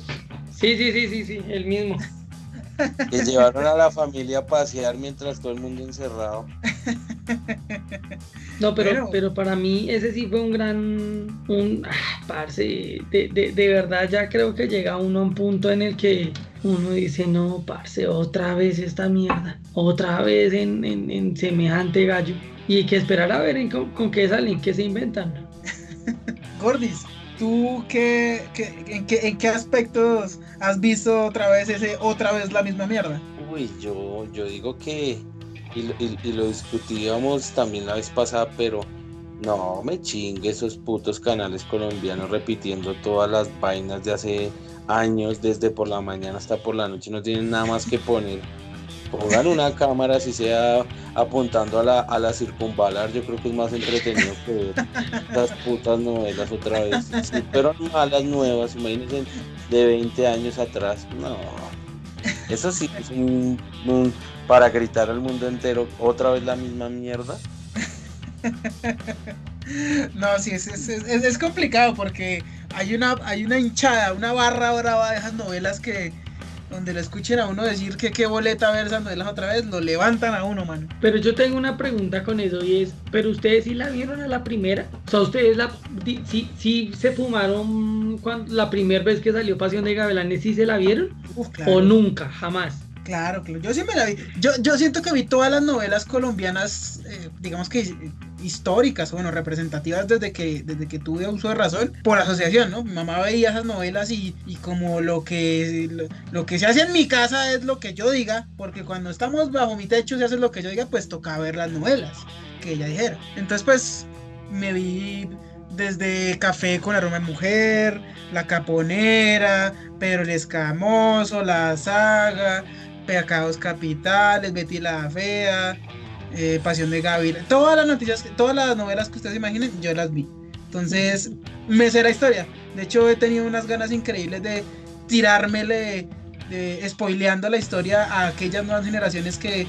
Sí, sí, sí, sí, sí, el mismo. Que llevaron a la familia a pasear mientras todo el mundo encerrado. No, pero, Pero- pero para mí ese sí fue un gran, un, ah, parce, de, de, de verdad ya creo que llega uno a un punto en el que uno dice, no, parce, otra vez esta mierda, otra vez en, en, en semejante gallo. Y hay que esperar a ver en con, con qué salen, qué se inventan. Gordis, ¿tú qué, qué- en, qué, en qué aspectos has visto otra vez ese, otra vez la misma mierda? Uy, yo, yo digo que, y, lo- y- y lo discutíamos también la vez pasada, pero no me chingue esos putos canales colombianos repitiendo todas las vainas de hace años, desde por la mañana hasta por la noche, no tienen nada más que poner. Pongan una cámara, si sea apuntando a la, a la circunvalar, yo creo que es más entretenido que ver las putas novelas otra vez. Si fueron malas nuevas, imagínense de 20 años atrás, no. Eso sí es un, un- para gritar al mundo entero otra vez la misma mierda. No, sí, es, es, es- es complicado porque hay una, hay una hinchada, una barra brava de esas novelas que donde le escuchen a uno decir que qué boleta ver esas novelas otra vez, lo levantan a uno, mano. Pero yo tengo una pregunta con eso y es, ¿pero ustedes sí la vieron a la primera? O sea, ¿ustedes la, sí, sí se fumaron cuando, la primera vez que salió Pasión de Gavilanes, sí se la vieron? Uf, claro. ¿O nunca, jamás? Claro, claro. Yo sí me la vi. Yo, yo siento que vi todas las novelas colombianas, eh, digamos que históricas, bueno, representativas desde que, desde que tuve uso de razón, por asociación, ¿no? Mi mamá veía esas novelas y, y como lo que, lo, que se hace en mi casa es lo que yo diga, porque cuando estamos bajo mi techo se hace lo que yo diga, pues toca ver las novelas que ella dijera. Entonces, pues me vi desde Café con aroma de mujer, La Caponera, Pedro el Escamoso, La Saga, Pecados Capitales, Betty la Fea, eh, Pasión de Gaviria. Todas las noticias, todas las novelas que ustedes imaginen, yo las vi. Entonces, me sé la historia. De hecho, he tenido unas ganas increíbles de tirármele, de, spoileando la historia a aquellas nuevas generaciones que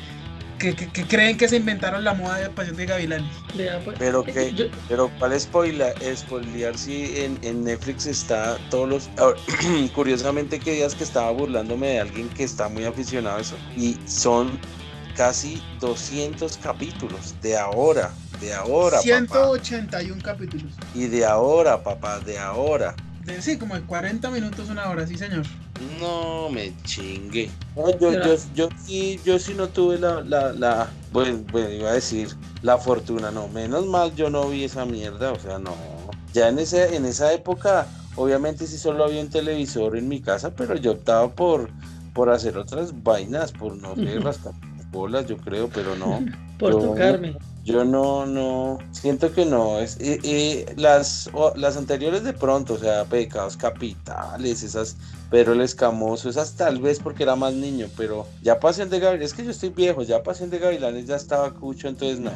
que, que, que, creen que se inventaron la moda de Pasión de Gavilanes. Pues, pero que, yo... pero ¿cuál spoiler, spoilear si en, en, Netflix está todos los... curiosamente que días que estaba burlándome de alguien que está muy aficionado a eso y son casi 200 capítulos de ahora, de ahora. 181 papá. capítulos. Y de ahora, papá, de ahora. Sí, como de 40 minutos, una hora, sí, señor. No me chingue. No, yo, yo, yo, sí, yo sí no tuve la, la, la pues, bueno, iba a decir la fortuna, no, menos mal yo no vi esa mierda, o sea, no. Ya en ese, en esa época, obviamente sí solo había un televisor en mi casa, pero yo optaba por, por hacer otras vainas, por no sé, rascar bolas, yo creo, pero no. por yo, tocarme. Yo no, no, siento que no. Es, eh, eh, las, oh, las anteriores de pronto, o sea, pecados capitales, esas, pero el escamoso, esas tal vez porque era más niño, pero ya Pasión de Gavilanes, es que yo estoy viejo, ya Pasión de Gavilanes ya estaba cucho, entonces no.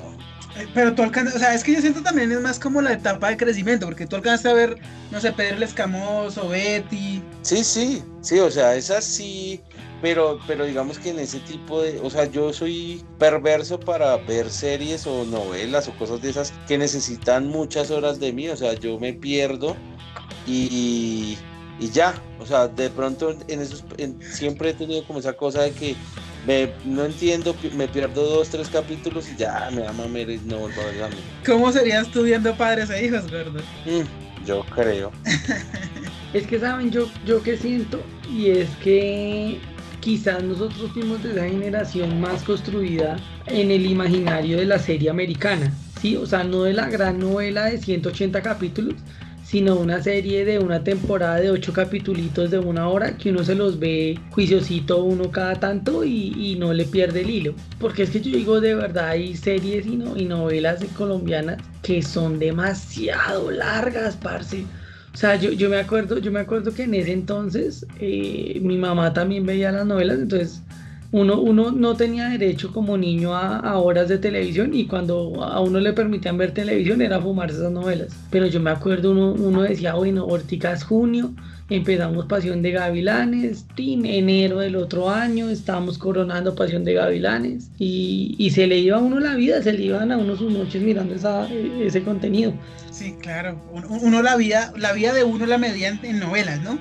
Pero tú alcanzas, o sea, es que yo siento también es más como la etapa de crecimiento, porque tú alcanzaste a ver, no sé, Pedro el Escamoso, Betty. Sí, sí, sí, o sea, esas sí, pero, pero digamos que en ese tipo de, o sea, yo soy perverso para ver series o novelas o cosas de esas que necesitan muchas horas de mí, o sea, yo me pierdo y, y ya, o sea, de pronto en esos, en, siempre he tenido como esa cosa de que me, no entiendo, me pierdo dos, tres capítulos y ya me da mamera y no vuelvo a ver a mí. ¿Cómo serías tú viendo padres e hijos, gordo? Mm, yo creo. es que saben, yo, yo que siento, y es que quizás nosotros fuimos de esa generación más construida en el imaginario de la serie americana, ¿sí? O sea, no de la gran novela de 180 capítulos, sino una serie de una temporada de 8 capítulos de una hora que uno se los ve juiciosito uno cada tanto y, y, no le pierde el hilo. Porque es que yo digo, de verdad, hay series y, no, y novelas colombianas que son demasiado largas, parce. O sea, yo, yo, me acuerdo, yo me acuerdo que en ese entonces eh, mi mamá también veía las novelas, entonces uno, uno no tenía derecho como niño a, horas de televisión y cuando a uno le permitían ver televisión era fumarse esas novelas. Pero yo me acuerdo, uno, uno decía, bueno, es junio, empezamos Pasión de Gavilanes, en enero del otro año estábamos coronando Pasión de Gavilanes y, y, se le iba a uno la vida, se le iban a uno sus noches mirando esa, ese contenido. Sí, claro, uno la vida, la vida de uno la medía en, en novelas, ¿no?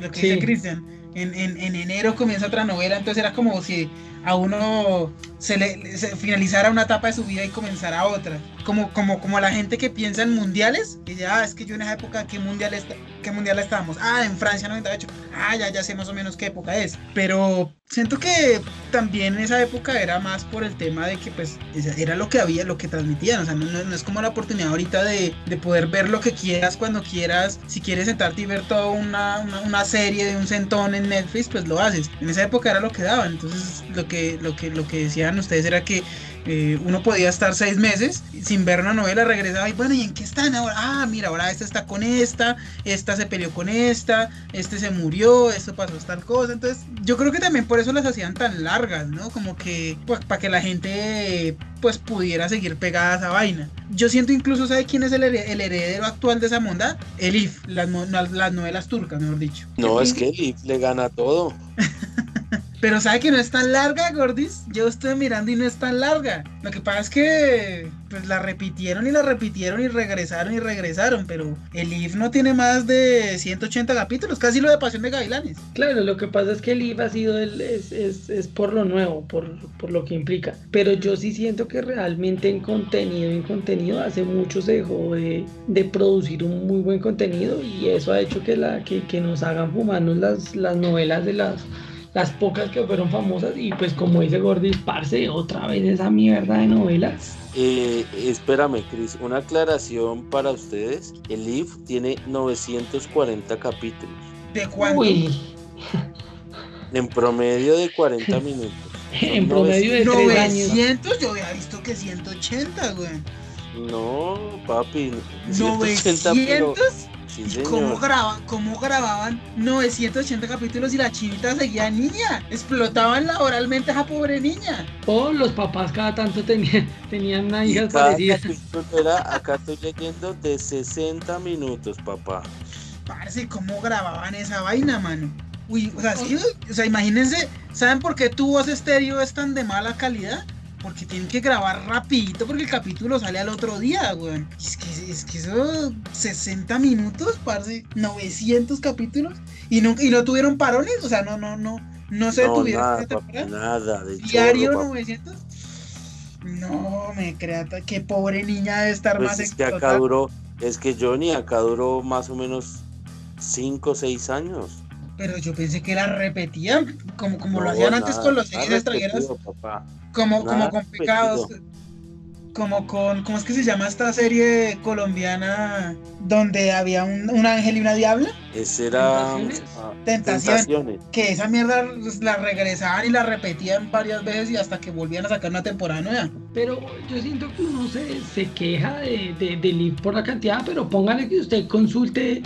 Lo que sí. dice Cristian. En, en, en, enero comienza otra novela, entonces era como si a uno se le se finalizara una etapa de su vida y comenzara otra. Como, como, como la gente que piensa en mundiales, y ya, ah, es que yo en esa época, ¿qué mundial, está, ¿qué mundial estábamos? Ah, en Francia 98. Ah, ya, ya sé más o menos qué época es. Pero siento que también esa época era más por el tema de que pues era lo que había, lo que transmitían. O sea, no, no es como la oportunidad ahorita de, de, poder ver lo que quieras cuando quieras. Si quieres sentarte y ver toda una, una, una serie de un centón en Netflix, pues lo haces. En esa época era lo que daban. Entonces, lo que, lo que, lo que decían ustedes era que eh, uno podía estar seis meses sin ver una novela, regresaba y bueno, ¿y en qué están ahora? Ah, mira, ahora esta está con esta, esta se peleó con esta, este se murió, esto pasó tal cosa. Entonces, yo creo que también por eso las hacían tan largas, ¿no? Como que pues, para que la gente pues pudiera seguir pegada a esa vaina. Yo siento incluso, ¿sabe quién es el, el heredero actual de esa monda? Elif, las, las novelas turcas, mejor dicho. No, es que Elif le gana todo. Pero sabe que no es tan larga, Gordis. Yo estoy mirando y no es tan larga. Lo que pasa es que pues la repitieron y la repitieron y regresaron y regresaron. Pero el IF no tiene más de 180 capítulos, casi lo de Pasión de Gavilanes. Claro, lo que pasa es que el IF ha sido el, es, es, es, por lo nuevo, por, por lo que implica. Pero yo sí siento que realmente en contenido, en contenido, hace mucho se dejó de, de producir un muy buen contenido y eso ha hecho que, la, que, que nos hagan fumarnos las, las novelas de las las pocas que fueron famosas y pues como dice Gordis, parce, otra vez esa mierda de novelas. Eh, espérame, Chris, una aclaración para ustedes. El IF tiene 940 capítulos. ¿De cuánto? Uy, En promedio de 40 minutos. en promedio de tres años. 900, yo había visto que 180, güey. No, papi. 180, pero- 900. Sí, ¿Y cómo, cómo grababan 980 capítulos y la chinita seguía niña? Explotaban laboralmente a esa pobre niña. O los papás cada tanto tenían, tenían una hija parecida. acá estoy leyendo, de 60 minutos, papá. Parce, ¿cómo grababan esa vaina, mano? Uy, o sea, sí, o sea, imagínense, ¿saben por qué tu voz estéreo es tan de mala calidad? Porque tienen que grabar rapidito porque el capítulo sale al otro día, weón. Es que, es que eso, 60 minutos, parce, 900 capítulos. Y no, y no tuvieron parones, o sea, no, no, no, no se No, detuvieron nada, esta papi, nada. De Diario chorro, papi. 900. No, me crea, qué pobre niña debe estar Pues más es que acá duró, es que Johnny acá duró más o menos 5 o 6 años. Pero yo pensé que la repetían, como, como lo No, hacían antes nada, con los series extranjeras. papá. Como, como con pecados. Como con, ¿cómo es que se llama esta serie colombiana donde había un, un ángel y una diabla? Ese era Tentaciones. ah, Tentación. Tentaciones. Que esa mierda la regresaban y la repetían varias veces y hasta que volvían a sacar una temporada nueva. Pero yo siento que uno se, se queja de, de, de Liv por la cantidad, pero póngale que usted consulte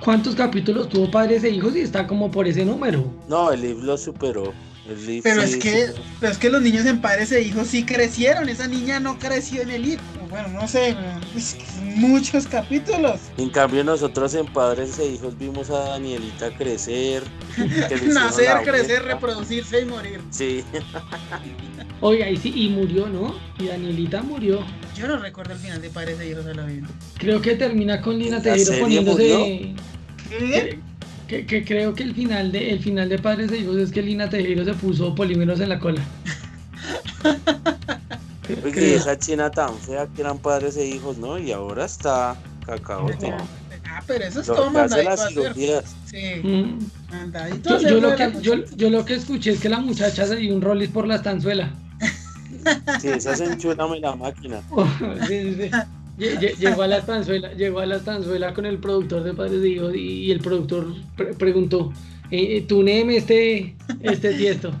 cuántos capítulos tuvo Padres e Hijos y está como por ese número. No, el Liv lo superó. El Pero sí es que, superó. pero es que los niños en padres e hijos sí crecieron. Esa niña no creció en el IP. Bueno, no sé, es que muchos capítulos. En cambio nosotros en Padres e Hijos vimos a Danielita crecer. Nacer, crecer, reproducirse y morir. Sí, Oiga, y sí, y murió, ¿no? Y Danielita murió. Yo no recuerdo el final de padres e hijos a la vida. Creo que termina con Lina ¿La Tejero poniéndose. ¿Qué? Que, que creo que el final de el final de Padres e Hijos es que Lina Tejero se puso polímeros en la cola. Creo. esa china tan fea que eran padres e hijos, ¿no? Y ahora está cacaote. Ah, pero eso es Lo todo mandadito a las hacer. Sí, Mm. mandadito Yo, lo que, yo, lo que escuché es que la muchacha se dio un rolis por la estanzuela. Sí, esa se enchúlame la máquina. Sí, sí, sí. Lle- lle- Llegó a la estanzuela, llegó a la estanzuela con el productor de Padres de Hijos y, el productor pre- preguntó, eh, eh, túneme este, este tiesto,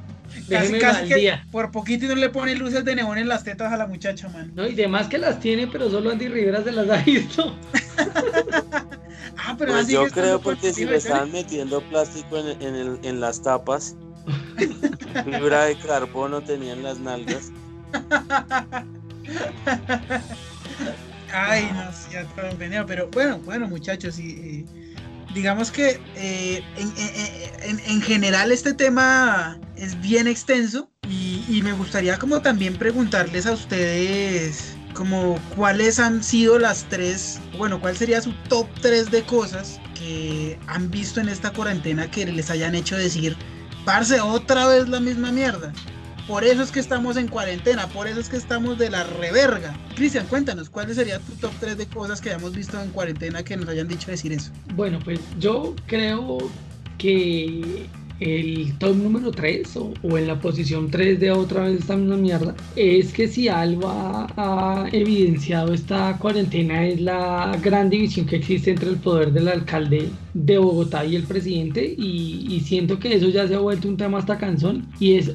déjeme casi al que día. por poquito y no le pone luces de neón en las tetas a la muchacha, man. ¿No? Y demás que las tiene, pero solo Andy Rivera se las ha visto. Ah, pero Pues así yo creo por porque si le estaban metiendo plástico en, en, el- en las tapas, fibra de carbono tenían las nalgas. Ay, no, sí, ya está convenido, pero bueno, bueno, muchachos, y, eh, digamos que eh, en, en- en- en general este tema es bien extenso y, y me gustaría como también preguntarles a ustedes como cuáles han sido las tres, bueno, cuál sería su top 3 de cosas que han visto en esta cuarentena que les hayan hecho decir, parce, otra vez la misma mierda. Por eso es que estamos en cuarentena, por eso es que estamos de la reverga. Cristian, cuéntanos, ¿cuál sería tu top 3 de cosas que hayamos visto en cuarentena que nos hayan dicho decir eso? Bueno, pues yo creo que el top número 3 o, en la posición 3 de otra vez esta misma mierda es que si algo ha, evidenciado esta cuarentena es la gran división que existe entre el poder del alcalde de Bogotá y el presidente y, y siento que eso ya se ha vuelto un tema hasta cansón y es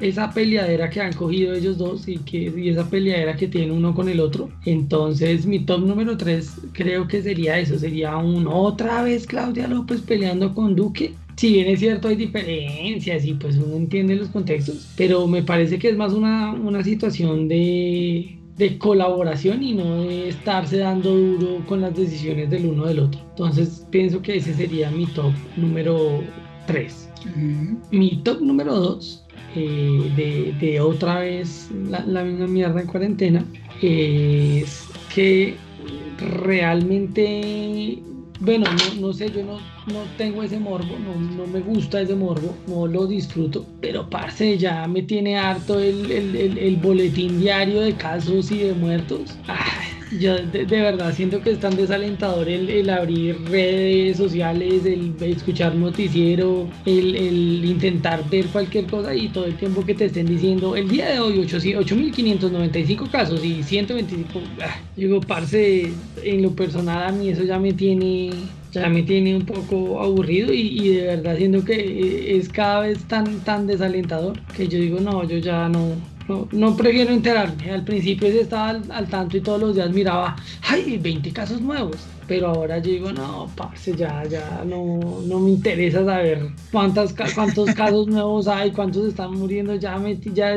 esa peleadera que han cogido ellos dos y, que, y esa peleadera que tiene uno con el otro. Entonces mi top número 3 creo que sería eso, sería un otra vez Claudia López peleando con Duque. Si bien es cierto hay diferencias y pues uno entiende los contextos, pero me parece que es más una, una situación de, de colaboración y no de estarse dando duro con las decisiones del uno del otro. Entonces pienso que ese sería mi top número 3. Mi top número 2 eh, de, otra vez la, misma mierda en cuarentena es que realmente, bueno, no, no sé, yo no, no tengo ese morbo, no, no me gusta ese morbo, no lo disfruto, pero parce, ya me tiene harto el, el- el- boletín diario de casos y de muertos. Yo de, verdad siento que es tan desalentador el, abrir redes sociales, el escuchar noticiero, el, intentar ver cualquier cosa y todo el tiempo que te estén diciendo el día de hoy 8.595 casos y 125. Ah, digo, parce, en lo personal a mí eso ya me tiene ya me tiene un poco aburrido y, de verdad siento que eh, es cada vez tan tan desalentador que yo digo no yo ya no no, prefiero enterarme. Al principio estaba al, tanto y todos los días miraba, ¡ay! 20 casos nuevos. Pero ahora yo digo, no, parce, ya, ya no, no me interesa saber cuántas, cuántos casos nuevos hay, cuántos están muriendo. Ya, me, ya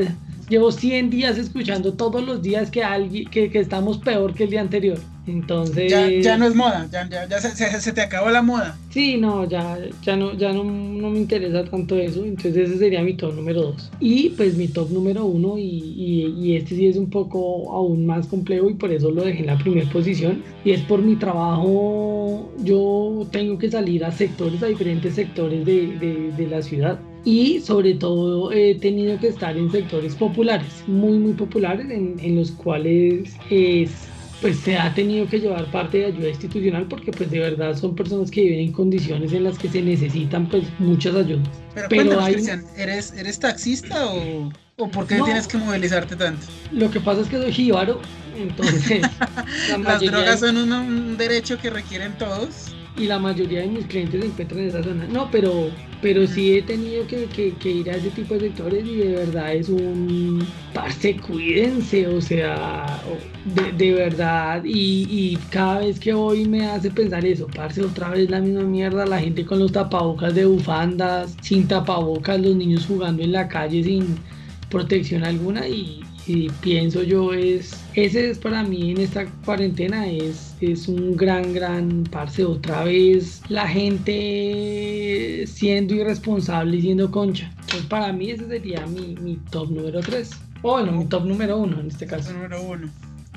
llevo 100 días escuchando todos los días que, alguien, que, que estamos peor que el día anterior. Entonces. Ya, no es moda, ya, ya, se, te acabó la moda. Sí, no, ya, ya, no, ya no, me interesa tanto eso. Entonces, ese sería mi top número 2. Y pues mi top número 1, y, y, este sí es un poco aún más complejo, y por eso lo dejé en la primera posición. Y es por mi trabajo, yo tengo que salir a sectores, a diferentes sectores de, de la ciudad y sobre todo he tenido que estar en sectores populares, muy muy populares, en, en los cuales es pues se ha tenido que llevar parte de ayuda institucional porque pues de verdad son personas que viven en condiciones en las que se necesitan pues muchas ayudas. Pero, Cristian, ¿eres, ¿eres taxista o, o por qué tienes que movilizarte tanto? Lo que pasa es que soy jíbaro, entonces... Las drogas son un derecho que requieren todos y la mayoría de mis clientes se encuentran en esa zona. No, pero, pero sí he tenido que, ir a ese tipo de sectores y de verdad es un parce, cuídense, o sea, de, verdad. Y, y, cada vez que voy me hace pensar eso, parce, otra vez la misma mierda, la gente con los tapabocas de bufandas, sin tapabocas, los niños jugando en la calle sin protección alguna y pienso yo es, ese es para mí en esta cuarentena es, es un gran, gran parce. Otra vez la gente siendo irresponsable y siendo concha. Pues para mí ese sería mi, mi top número 3. O bueno, mi top número 1 en este caso. Número 1.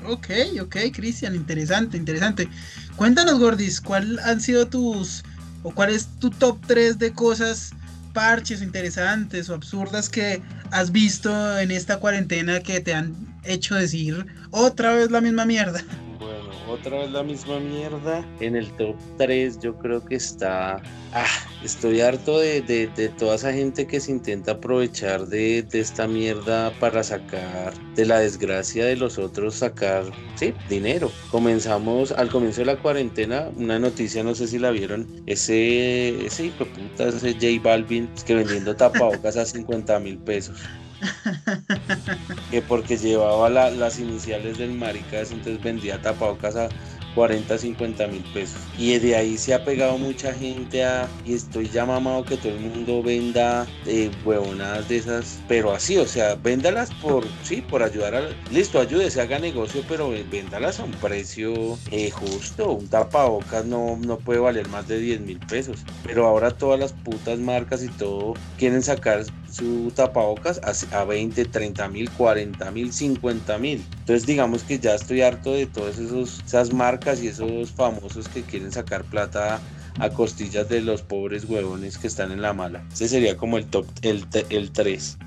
Ok, ok, Cristian, interesante, interesante. Cuéntanos, Gordis, ¿cuál han sido tus, o cuál es tu top 3 de cosas parches interesantes o absurdas que has visto en esta cuarentena que te han hecho decir otra vez la misma mierda? Bueno, otra vez la misma mierda. En el top 3 yo creo que está... Ah, estoy harto de, de, toda esa gente que se intenta aprovechar de, de, esta mierda para sacar de la desgracia de los otros, sacar, sí, dinero. Comenzamos al comienzo de la cuarentena, una noticia, no sé si la vieron, ese, ese hijo de puta, ese J Balvin, que vendiendo tapabocas a 50 mil pesos. que porque llevaba las iniciales del maricas, entonces vendía tapabocas a 40, 50 mil pesos. Y de ahí se ha pegado mucha gente a, y estoy ya mamado que todo el mundo venda eh, huevonadas de esas, pero así, o sea, véndalas por, sí, por ayudar al, listo, ayude, se haga negocio, pero véndalas a un precio eh, justo. Un tapabocas no, no puede valer más de 10 mil pesos, pero ahora todas las putas marcas y todo quieren sacar su tapabocas a, 20, 30 mil, 40 mil, 50 mil. Entonces digamos que ya estoy harto de todas esas marcas y esos famosos que quieren sacar plata a costillas de los pobres huevones que están en la mala. Ese sería como el top, el, el 3.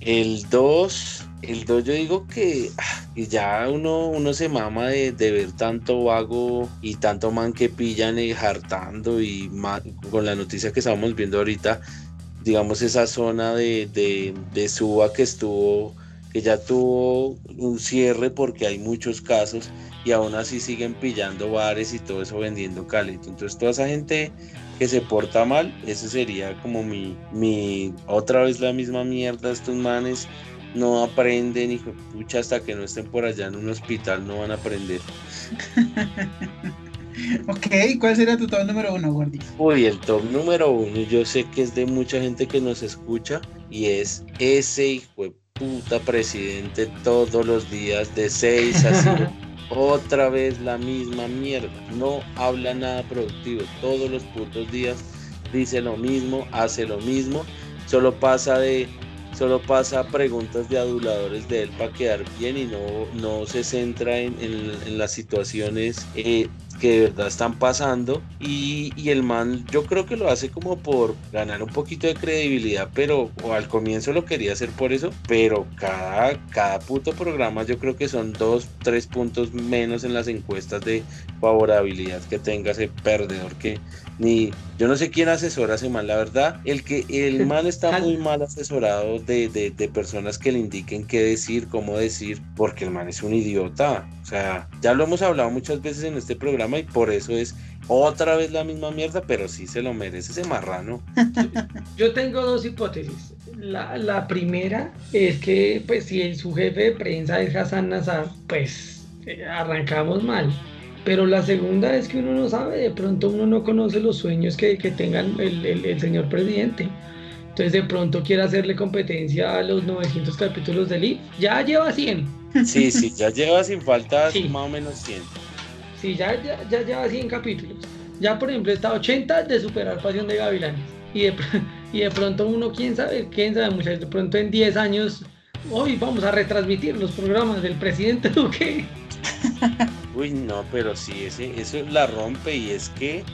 El 2, el 2 yo digo que ah, ya uno, uno se mama de, ver tanto vago y tanto man que pillan y hartando y con la noticia que estamos viendo ahorita digamos, esa zona de, de, de Suba que estuvo, que ya tuvo un cierre porque hay muchos casos y aún así siguen pillando bares y todo eso vendiendo calito. Entonces toda esa gente que se porta mal, ese sería como mi, mi, otra vez la misma mierda, estos manes no aprenden, y pucha, hasta que no estén por allá en un hospital no van a aprender. ok, ¿cuál sería tu top número uno, Gordy? Uy, el top número uno, yo sé que es de mucha gente que nos escucha y es ese hijo de puta presidente todos los días de 6 a 5. Otra vez la misma mierda. No habla nada productivo. Todos los putos días dice lo mismo, hace lo mismo. Solo pasa de solo pasa preguntas de aduladores de él para quedar bien y no, no se centra en, las situaciones eh, que de verdad están pasando. Y, y, el man yo creo que lo hace como por ganar un poquito de credibilidad, pero o al comienzo lo quería hacer por eso, pero cada, cada puto programa yo creo que son dos, tres puntos menos en las encuestas de favorabilidad que tenga ese perdedor que ni yo no sé quién asesora a ese man, la verdad, el que el man está muy mal asesorado de, de, de, personas que le indiquen qué decir, cómo decir, porque el man es un idiota. O sea, ya lo hemos hablado muchas veces en este programa y por eso es otra vez la misma mierda, pero sí se lo merece ese marrano. Yo tengo dos hipótesis. La, la primera es que, pues, si su jefe de prensa es Hassan Nazar, pues eh, arrancamos mal. Pero la segunda es que uno no sabe, de pronto uno no conoce los sueños que, que tengan el, el, el, señor presidente. Entonces de pronto quiere hacerle competencia a los 900 capítulos del IF. Ya lleva 100. Sí, sí, ya lleva sin falta sí. más o menos 100. Sí, ya, ya, ya lleva 100 capítulos. Ya por ejemplo está 80 de superar Pasión de Gavilanes. Y de, y de pronto uno, quién sabe, quién sabe, muchachos, de pronto en 10 años, hoy vamos a retransmitir los programas del presidente Duque. Uy, no, pero sí, ese, eso la rompe y es que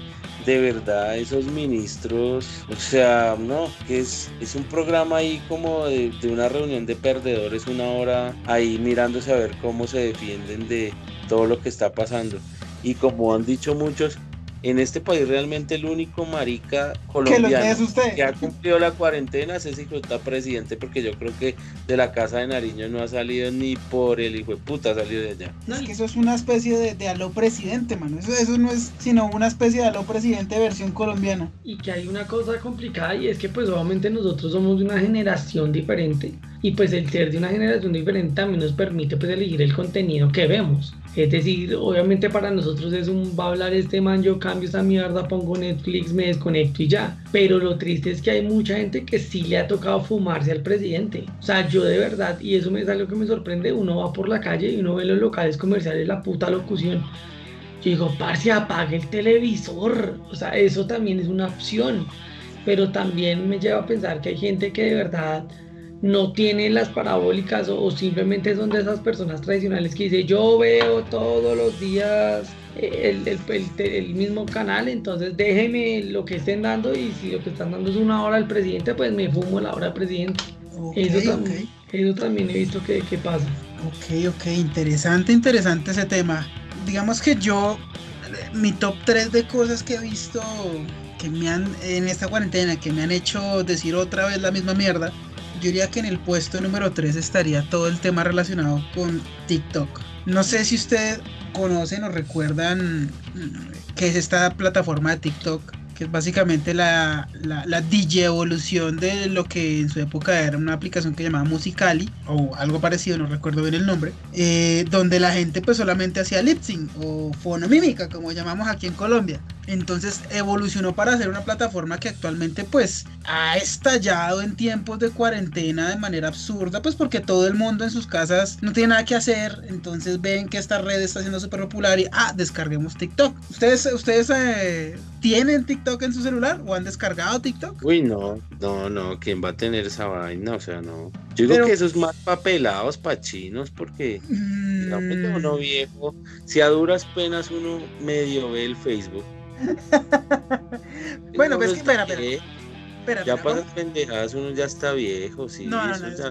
de verdad esos ministros, o sea, no, que es, es un programa ahí como de, de, una reunión de perdedores, una hora ahí mirándose a ver cómo se defienden de todo lo que está pasando. Y como han dicho muchos, en este país realmente el único marica colombiano que ha cumplido la cuarentena es ese hijo de presidente porque yo creo que de la casa de Nariño no ha salido ni por el hijo de puta ha salido de allá. No, es que eso es una especie de, de aló presidente, mano. Eso, eso no es sino una especie de aló presidente versión colombiana. Y que hay una cosa complicada y es que pues obviamente nosotros somos de una generación diferente y pues el ser de una generación diferente también nos permite pues elegir el contenido que vemos. Es decir, obviamente para nosotros es un va a hablar este man, yo cambio esa mierda, pongo Netflix, me desconecto y ya. Pero lo triste es que hay mucha gente que sí le ha tocado fumarse al presidente. O sea, yo de verdad, y eso es algo que me sorprende, uno va por la calle y uno ve los locales comerciales la puta locución. Yo digo, parce, apague el televisor. O sea, eso también es una opción. Pero también me lleva a pensar que hay gente que de verdad no tiene las parabólicas o, o, simplemente son de esas personas tradicionales que dice yo veo todos los días el, el, el, el, mismo canal, entonces déjeme lo que estén dando y si lo que están dando es una hora al presidente, pues me fumo la hora al presidente. Okay, eso, también, okay. eso, también, he visto que, que, pasa. Ok, ok, interesante, interesante ese tema. Digamos que yo, mi top 3 de cosas que he visto que me han, en esta cuarentena, que me han hecho decir otra vez la misma mierda, yo diría que en el puesto número 3 estaría todo el tema relacionado con TikTok. No sé si ustedes conocen o recuerdan qué es esta plataforma de TikTok, que es básicamente la, la, la DJ evolución de lo que en su época era una aplicación que llamaba Musicali o algo parecido, no recuerdo bien el nombre, eh, donde la gente pues solamente hacía lip sync o fonomímica, como llamamos aquí en Colombia. Entonces evolucionó para ser una plataforma que actualmente pues ha estallado en tiempos de cuarentena de manera absurda, pues porque todo el mundo en sus casas no tiene nada que hacer, entonces ven que esta red está siendo súper popular y ah, descarguemos TikTok. ¿Ustedes, ustedes eh, tienen TikTok en su celular o han descargado TikTok? Uy, no, no, no, ¿quién va a tener esa vaina? O sea, no. Yo digo Pero, que eso es más papelados, pachinos, porque mmm... no, uno viejo, si a duras penas uno medio ve el Facebook. bueno, pues que espera, espera. espera ya para las pendejadas uno ya está viejo, sí. No, no, no, ya...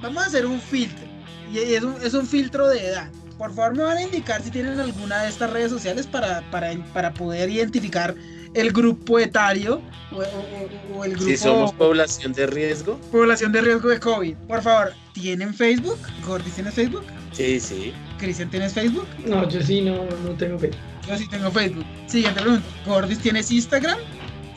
Vamos a hacer un filtro. Y es un, es un filtro de edad. Por favor, me van a indicar si tienen alguna de estas redes sociales para, para, para poder identificar el grupo etario o, o, o, el grupo. Si somos población de riesgo. Población de riesgo de COVID. Por favor, ¿tienen Facebook? ¿Gordis tienes Facebook? Sí, sí. ¿Cristian tienes Facebook? No, yo sí no, no tengo Facebook. Yo sí tengo Facebook. Siguiente pregunta. ¿Gordis tienes Instagram?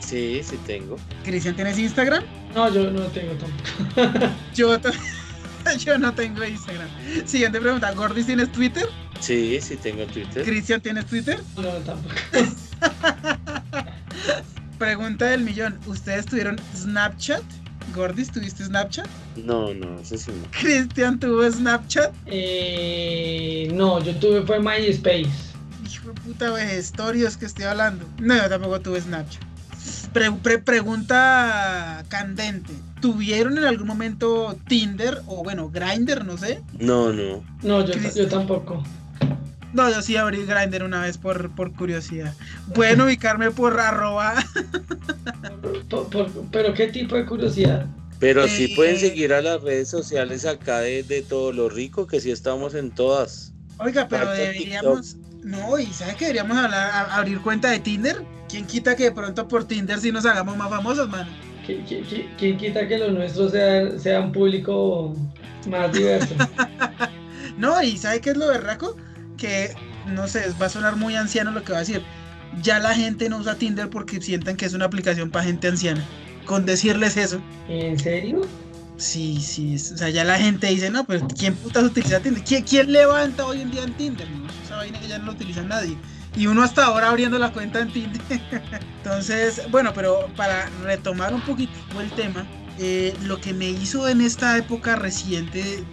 Sí, sí tengo. ¿Cristian tienes Instagram? No, yo no tengo tampoco. yo, yo no tengo Instagram. Siguiente pregunta. ¿Gordis tienes Twitter? Sí, sí tengo Twitter. ¿Cristian tienes Twitter? No, tampoco. Pregunta del millón. ¿Ustedes tuvieron Snapchat? Gordis, ¿tuviste Snapchat? No, no, ese sí no. ¿Cristian tuvo Snapchat? Eh, no, yo tuve fue MySpace. Puta vejestorios que estoy hablando. No, yo tampoco tuve Snapchat. Pre pre pregunta candente. ¿Tuvieron en algún momento Tinder o bueno, Grinder, no sé? No, no. No, yo, yo tampoco. No, yo sí abrí Grindr una vez por, por curiosidad. Pueden ubicarme por arroba. pero qué tipo de curiosidad. Pero sí Eh, pueden seguir a las redes sociales acá de, de todo lo rico, que sí estamos en todas. Oiga, pero deberíamos. No, y ¿sabes que deberíamos hablar, a- abrir cuenta de Tinder? ¿Quién quita que de pronto por Tinder sí nos hagamos más famosos, mano? ¿Qui- qui- qui- ¿Quién quita que los nuestros sean, sean público más diverso? No, y ¿sabe qué es lo berraco? Que, no sé, va a sonar muy anciano lo que va a decir. Ya la gente no usa Tinder porque sientan que es una aplicación para gente anciana. Con decirles eso. ¿En serio? Sí, sí, o sea, ya la gente dice, no, pero ¿quién putas utiliza Tinder? ¿Quién, quién levanta hoy en día en Tinder? No, esa vaina que ya no lo utiliza nadie. Y uno hasta ahora abriendo la cuenta en Tinder. Entonces, bueno, pero para retomar un poquito el tema, eh, lo que me hizo en esta época reciente eh,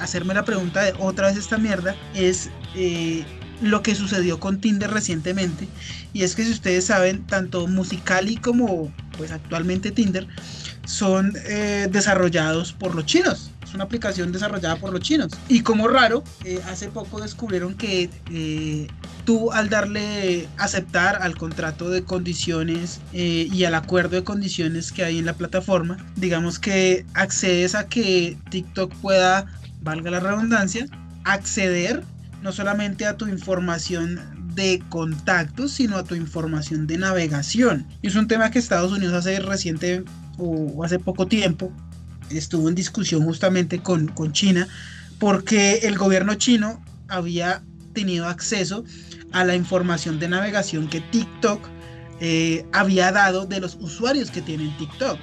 hacerme la pregunta de otra vez esta mierda es eh, lo que sucedió con Tinder recientemente. Y es que si ustedes saben, tanto Musicali como pues actualmente Tinder son eh, desarrollados por los chinos. Es una aplicación desarrollada por los chinos. Y como raro, eh, hace poco descubrieron que eh, tú al darle aceptar al contrato de condiciones y al acuerdo de condiciones que hay en la plataforma, digamos que accedes a que TikTok pueda, valga la redundancia, acceder no solamente a tu información de contactos, sino a tu información de navegación. Y es un tema que Estados Unidos hace reciente o hace poco tiempo estuvo en discusión justamente con, con China porque el gobierno chino había tenido acceso a la información de navegación que TikTok eh, había dado de los usuarios que tienen TikTok.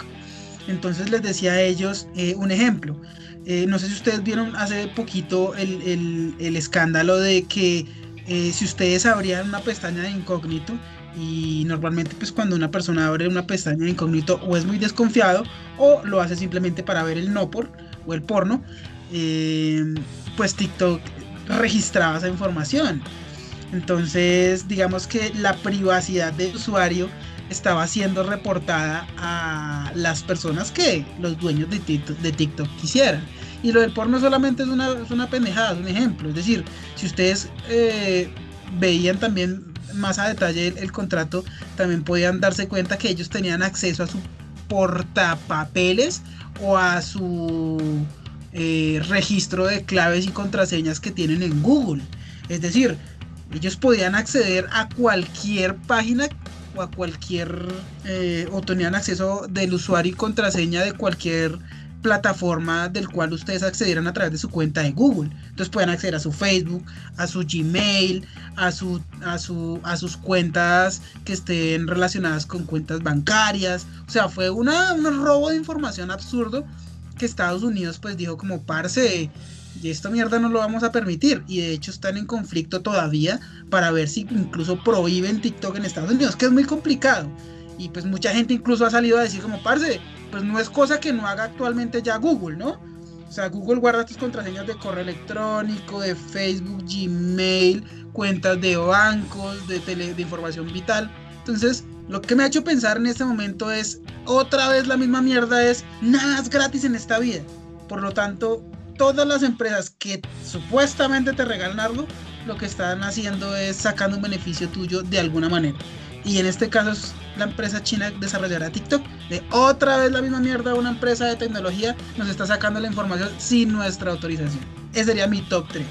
Entonces les decía a ellos eh, un ejemplo. Eh, no sé si ustedes vieron hace poquito el, el, el escándalo de que si ustedes abrían una pestaña de incógnito y normalmente pues cuando una persona abre una pestaña de incógnito o es muy desconfiado o lo hace simplemente para ver el no por o el porno, eh, pues TikTok registraba esa información. Entonces digamos que la privacidad del usuario estaba siendo reportada a las personas que los dueños de TikTok, quisieran. Y lo del porno solamente es una, una pendejada, es un ejemplo. Es decir, si ustedes eh, veían también más a detalle el, contrato, también podían darse cuenta que ellos tenían acceso a su portapapeles o a su eh, registro de claves y contraseñas que tienen en Google. Es decir, ellos podían acceder a cualquier página o a cualquier eh, o tenían acceso del usuario y contraseña de cualquier plataforma del cual ustedes accedieran a través de su cuenta de Google. Entonces pueden acceder a su Facebook, a su Gmail, a, su, a, su, a sus cuentas que estén relacionadas con cuentas bancarias. O sea, fue una, un robo de información absurdo que Estados Unidos pues dijo como parce, y esta mierda no lo vamos a permitir. Y de hecho están en conflicto todavía para ver si incluso prohíben TikTok en Estados Unidos, que es muy complicado. Y pues mucha gente incluso ha salido a decir como, parce, pues no es cosa que no haga actualmente ya Google, ¿no? O sea, Google guarda tus contraseñas de correo electrónico, de Facebook, Gmail, cuentas de bancos, de, tele, de información vital. Entonces, lo que me ha hecho pensar en este momento es, otra vez la misma mierda es, nada gratis en esta vida. Por lo tanto, todas las empresas que supuestamente te regalan algo, lo que están haciendo es sacando un beneficio tuyo de alguna manera. Y en este caso es la empresa china desarrollará TikTok. De otra vez la misma mierda, una empresa de tecnología nos está sacando la información sin nuestra autorización. Ese sería mi top 3.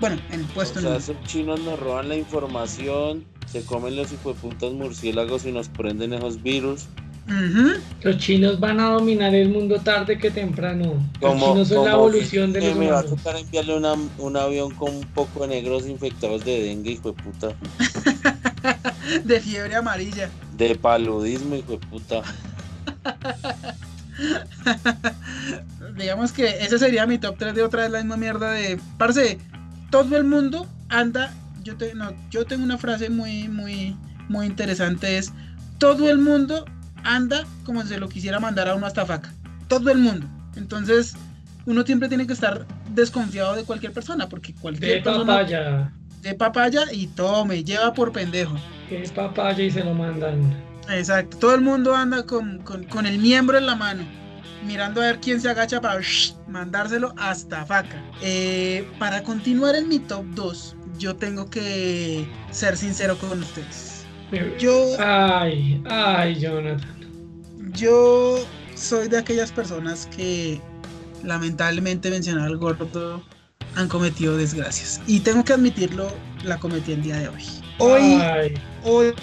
Bueno, en el puesto o sea, esos chinos nos roban la información, se comen los hijueputas murciélagos y nos prenden esos virus. Uh -huh. Los chinos van a dominar el mundo tarde que temprano. Los chinos son la evolución de los Me va a tocar enviarle una, un avión con un poco de negros infectados de dengue, hijo de puta. de fiebre amarilla. De paludismo, hijo de puta. Digamos que ese sería mi top 3 de otra vez la misma mierda de. Parce, todo el mundo anda. Yo, te, no, yo tengo una frase muy, muy, muy interesante: es todo el mundo anda como si se lo quisiera mandar a uno hasta faca. Todo el mundo. Entonces, uno siempre tiene que estar desconfiado de cualquier persona, porque cualquier de persona. papaya. De papaya y tome, lleva por pendejo. Que es papaya y se lo mandan. Exacto. Todo el mundo anda con, con, con el miembro en la mano. Mirando a ver quién se agacha para shh, mandárselo hasta faca. Eh, para continuar en mi top 2, yo tengo que ser sincero con ustedes. Yo. Ay, ay, Jonathan. Yo soy de aquellas personas que lamentablemente mencionado al gordo han cometido desgracias. Y tengo que admitirlo, la cometí el día de hoy. Hoy, hoy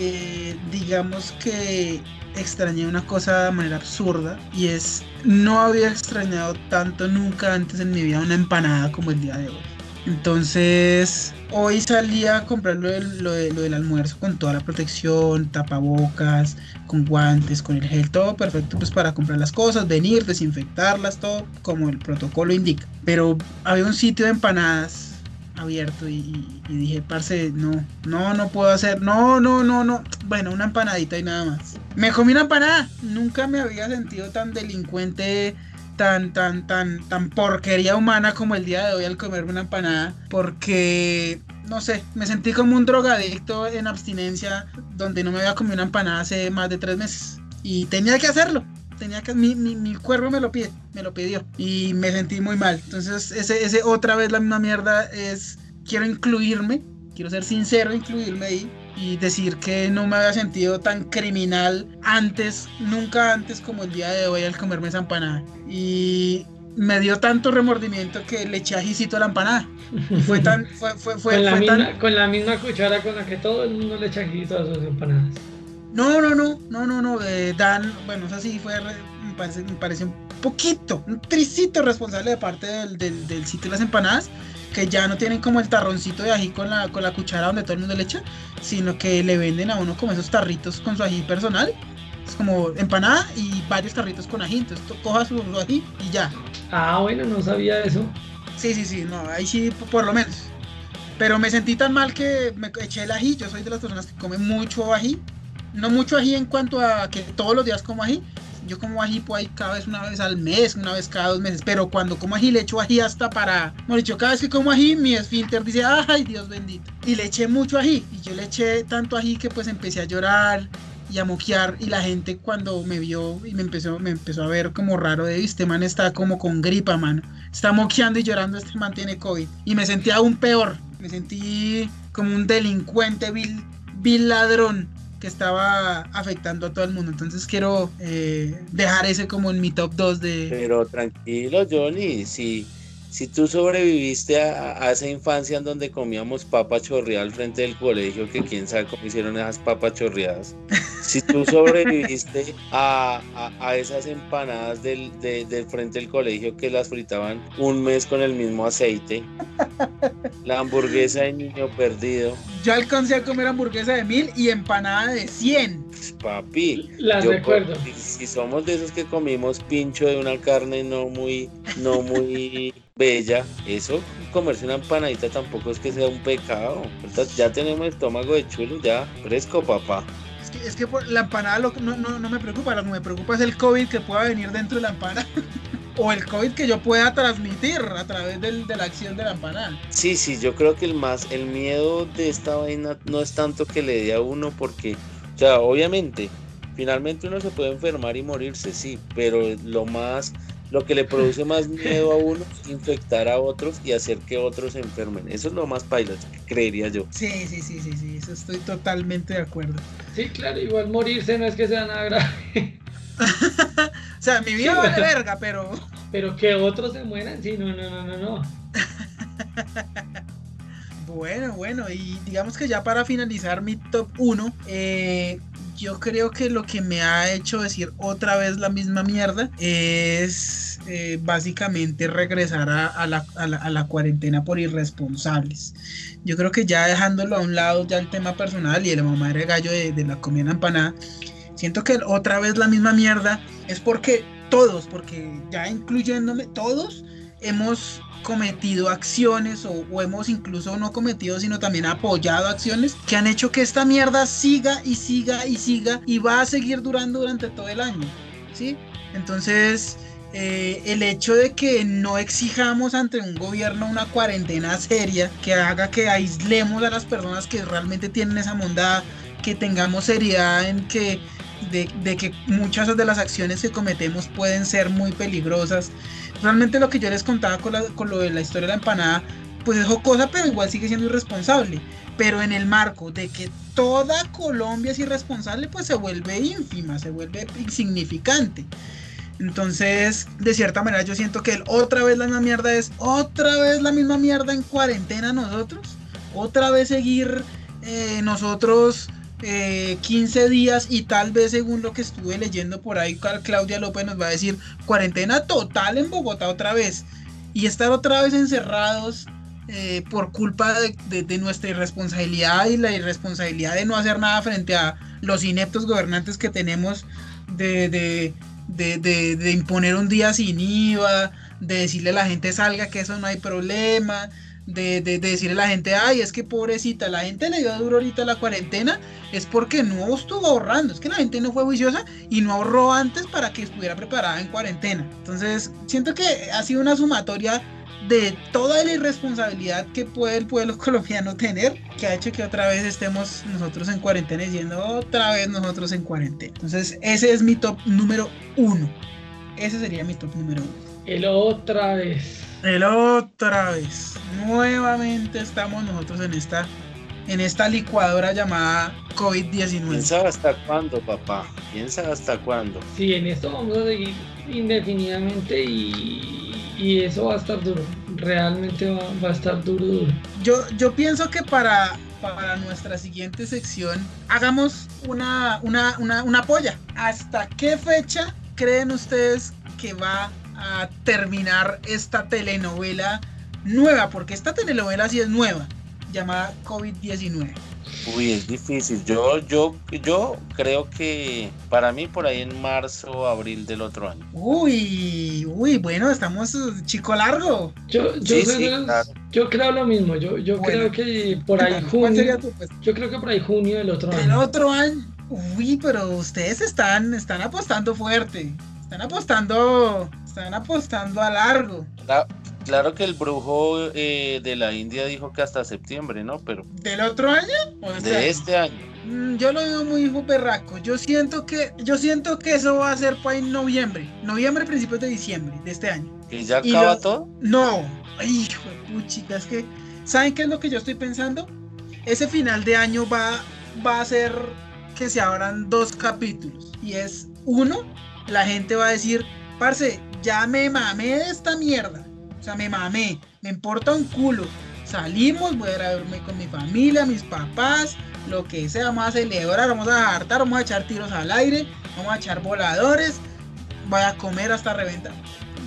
eh, digamos que extrañé una cosa de manera absurda y es no había extrañado tanto nunca antes en mi vida una empanada como el día de hoy. Entonces, hoy salí a comprar lo, del almuerzo con toda la protección, tapabocas, con guantes, con el gel, todo perfecto pues para comprar las cosas, venir, desinfectarlas, todo como el protocolo indica. Pero había un sitio de empanadas abierto y, dije, parce, no, no, no puedo hacer, no, no, no, no. Bueno, una empanadita y nada más. Me comí una empanada. Nunca me había sentido tan delincuente, tan, tan, tan, tan porquería humana como el día de hoy al comerme una empanada. Porque, no sé, me sentí como un drogadicto en abstinencia donde no me había comido una empanada hace más de tres meses. Y tenía que hacerlo tenía que mi, mi, mi, cuerpo me lo pide, me lo pidió y me sentí muy mal. Entonces, ese, ese otra vez la misma mierda es quiero incluirme, quiero ser sincero, incluirme ahí y decir que no me había sentido tan criminal antes, nunca antes como el día de hoy al comerme esa empanada. Y me dio tanto remordimiento que le eché ajicito a la empanada. fue tan, fue, fue, fue, con, la misma, tan... con la misma cuchara con la que todo el mundo le echa ajicito a sus empanadas. No, no, no, no, no, no. Eh, Dan, bueno, eso sí fue, me parece, me parece un poquito, un tricito responsable de parte del, del, sitio de las empanadas, que ya no tienen como el tarroncito de ají con la, con la cuchara donde todo el mundo le echa, sino que le venden a uno como esos tarritos con su ají personal. Es como empanada y varios tarritos con ají. Entonces coja su, ají y ya. Ah, bueno, no sabía eso. Sí, sí, sí, no, ahí sí, por lo menos. Pero me sentí tan mal que me eché el ají. Yo soy de las personas que comen mucho ají no mucho ají en cuanto a que todos los días como ají. Yo como ají pues ahí cada vez una vez al mes, una vez cada dos meses. Pero cuando como ají le echo ají hasta para... Bueno, dicho, cada vez que como ají mi esfínter dice, ay Dios bendito. Y le eché mucho ají. Y yo le eché tanto ají que pues empecé a llorar y a moquear. Y la gente cuando me vio y me empezó, me empezó a ver como raro de, este man está como con gripa, mano. Está moqueando y llorando, este man tiene COVID. Y me sentí aún peor. Me sentí como un delincuente, vil, vil ladrón que estaba afectando a todo el mundo. Entonces quiero eh, dejar ese como en mi top 2 de... Pero tranquilo, Johnny, si, si tú sobreviviste a, esa infancia en donde comíamos papa chorreada al frente del colegio, que quién sabe cómo hicieron esas papas chorreadas, si tú sobreviviste a, esas empanadas del, del frente del colegio que las fritaban un mes con el mismo aceite, la hamburguesa de niño perdido. Yo alcancé a comer hamburguesa de mil y empanada de 100. Papi, las recuerdo. Si, somos de esos que comimos pincho de una carne no muy, no muy bella, eso, comerse una empanadita tampoco es que sea un pecado. Ya tenemos estómago de chulo, ya fresco, papá. Es que, la empanada no, no, me preocupa, lo que me preocupa es el COVID que pueda venir dentro de la empanada. o el COVID que yo pueda transmitir a través de la acción de la empanada. Sí, sí, yo creo que el más, el miedo de esta vaina no es tanto que le dé a uno porque, o sea, obviamente, finalmente uno se puede enfermar y morirse, sí, pero lo más lo que le produce más miedo a uno es infectar a otros y hacer que otros se enfermen. Eso es lo más paila, creería yo. Sí, sí, sí, sí, sí, eso estoy totalmente de acuerdo. Sí, claro, igual morirse no es que sea nada grave. o sea, mi vida vale verga, pero. Pero que otros se mueran, sí, no, no, no, no, no. bueno, bueno, y digamos que ya para finalizar mi top 1, eh, yo creo que lo que me ha hecho decir otra vez la misma mierda es eh, básicamente regresar a, la, cuarentena por irresponsables. Yo creo que ya dejándolo a un lado ya el tema personal y el mamadre gallo de, de la comida empanada, siento que otra vez la misma mierda es porque todos, porque ya incluyéndome, todos hemos cometido acciones o, hemos incluso no cometido, sino también apoyado acciones que han hecho que esta mierda siga y siga y siga y va a seguir durando durante todo el año. ¿Sí? Entonces, eh, el hecho de que no exijamos ante un gobierno una cuarentena seria que haga que aislemos a las personas que realmente tienen esa bondad, que tengamos seriedad en que de, de, que muchas de las acciones que cometemos pueden ser muy peligrosas realmente lo que yo les contaba con, lo de la historia de la empanada, pues es jocosa, pero igual sigue siendo irresponsable. Pero en el marco de que toda Colombia es irresponsable, pues se vuelve ínfima, se vuelve insignificante. Entonces, de cierta manera, yo siento que otra vez la misma mierda es otra vez la misma mierda en cuarentena nosotros. Otra vez seguir eh, nosotros 15 eh, días y tal vez según lo que estuve leyendo por ahí, Claudia López nos va a decir cuarentena total en Bogotá otra vez. Y estar otra vez encerrados eh, por culpa de, nuestra irresponsabilidad y la irresponsabilidad de no hacer nada frente a los ineptos gobernantes que tenemos de, de, imponer un día sin IVA, de decirle a la gente salga que eso no hay problema, de, decirle a la gente, ay, es que pobrecita, la gente le dio duro ahorita la cuarentena, es porque no estuvo ahorrando, es que la gente no fue juiciosa y no ahorró antes para que estuviera preparada en cuarentena. Entonces, siento que ha sido una sumatoria de toda la irresponsabilidad que puede el pueblo colombiano tener, que ha hecho que otra vez estemos nosotros en cuarentena y siendo otra vez nosotros en cuarentena. Entonces, ese es mi top número uno. Ese sería mi top número uno. El otra vez. El otra vez. Nuevamente estamos nosotros en esta en esta licuadora llamada COVID-19. Piensa hasta cuándo, papá. Piensa hasta cuándo. Sí, en esto vamos a seguir indefinidamente y y eso va a estar duro. Realmente va, a estar duro, duro. Yo, yo pienso que para, para nuestra siguiente sección hagamos una, una, una, una polla. ¿Hasta qué fecha creen ustedes que va a terminar esta telenovela nueva? Porque esta telenovela sí es nueva, llamada COVID-19. Uy, es difícil. Yo, yo, yo creo que para mí por ahí en marzo o abril del otro año. Uy, uy, bueno, estamos chico largo. Yo, yo, creo lo mismo. Yo, yo creo que por ahí junio. Pues? Yo creo que por ahí junio del otro año. El otro año. Uy, pero ustedes están, están apostando fuerte. Están apostando, están apostando a largo. Claro que el brujo eh, de la India dijo que hasta septiembre, ¿no? Pero. ¿Del otro año? de este año. Mm, yo lo veo muy berraco. Yo siento que, yo siento que eso va a ser para en noviembre. Noviembre, principios de diciembre de este año. ¿Y ya acaba todo? No. Ay, hijo de puchica, es que. ¿Saben qué es lo que yo estoy pensando? Ese final de año va, va a ser que se abran dos capítulos. Y es uno, la gente va a decir, parce, ya me mamé de esta mierda o sea, me mamé, me importa un culo. Salimos, voy a ir a verme con mi familia, mis papás, lo que sea, vamos a celebrar, vamos a hartar, vamos a echar tiros al aire, vamos a echar voladores, voy a comer hasta reventar.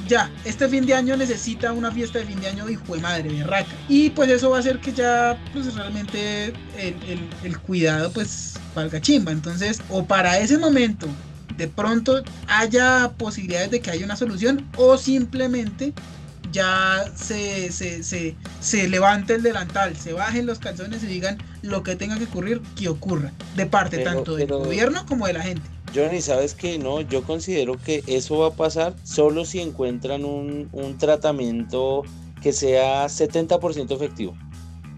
Ya, este fin de año necesita una fiesta de fin de año hijo de madre, berraca. Y pues eso va a hacer que ya, pues realmente el, el cuidado pues valga chimba. Entonces, o para ese momento de pronto haya posibilidades de que haya una solución o simplemente ya se, se, se, se, levante el delantal, se bajen los calzones y digan lo que tenga que ocurrir, que ocurra, de parte tanto del gobierno como de la gente. Johnny, ¿sabes que No, yo considero que eso va a pasar solo si encuentran un, un tratamiento que sea 70% efectivo.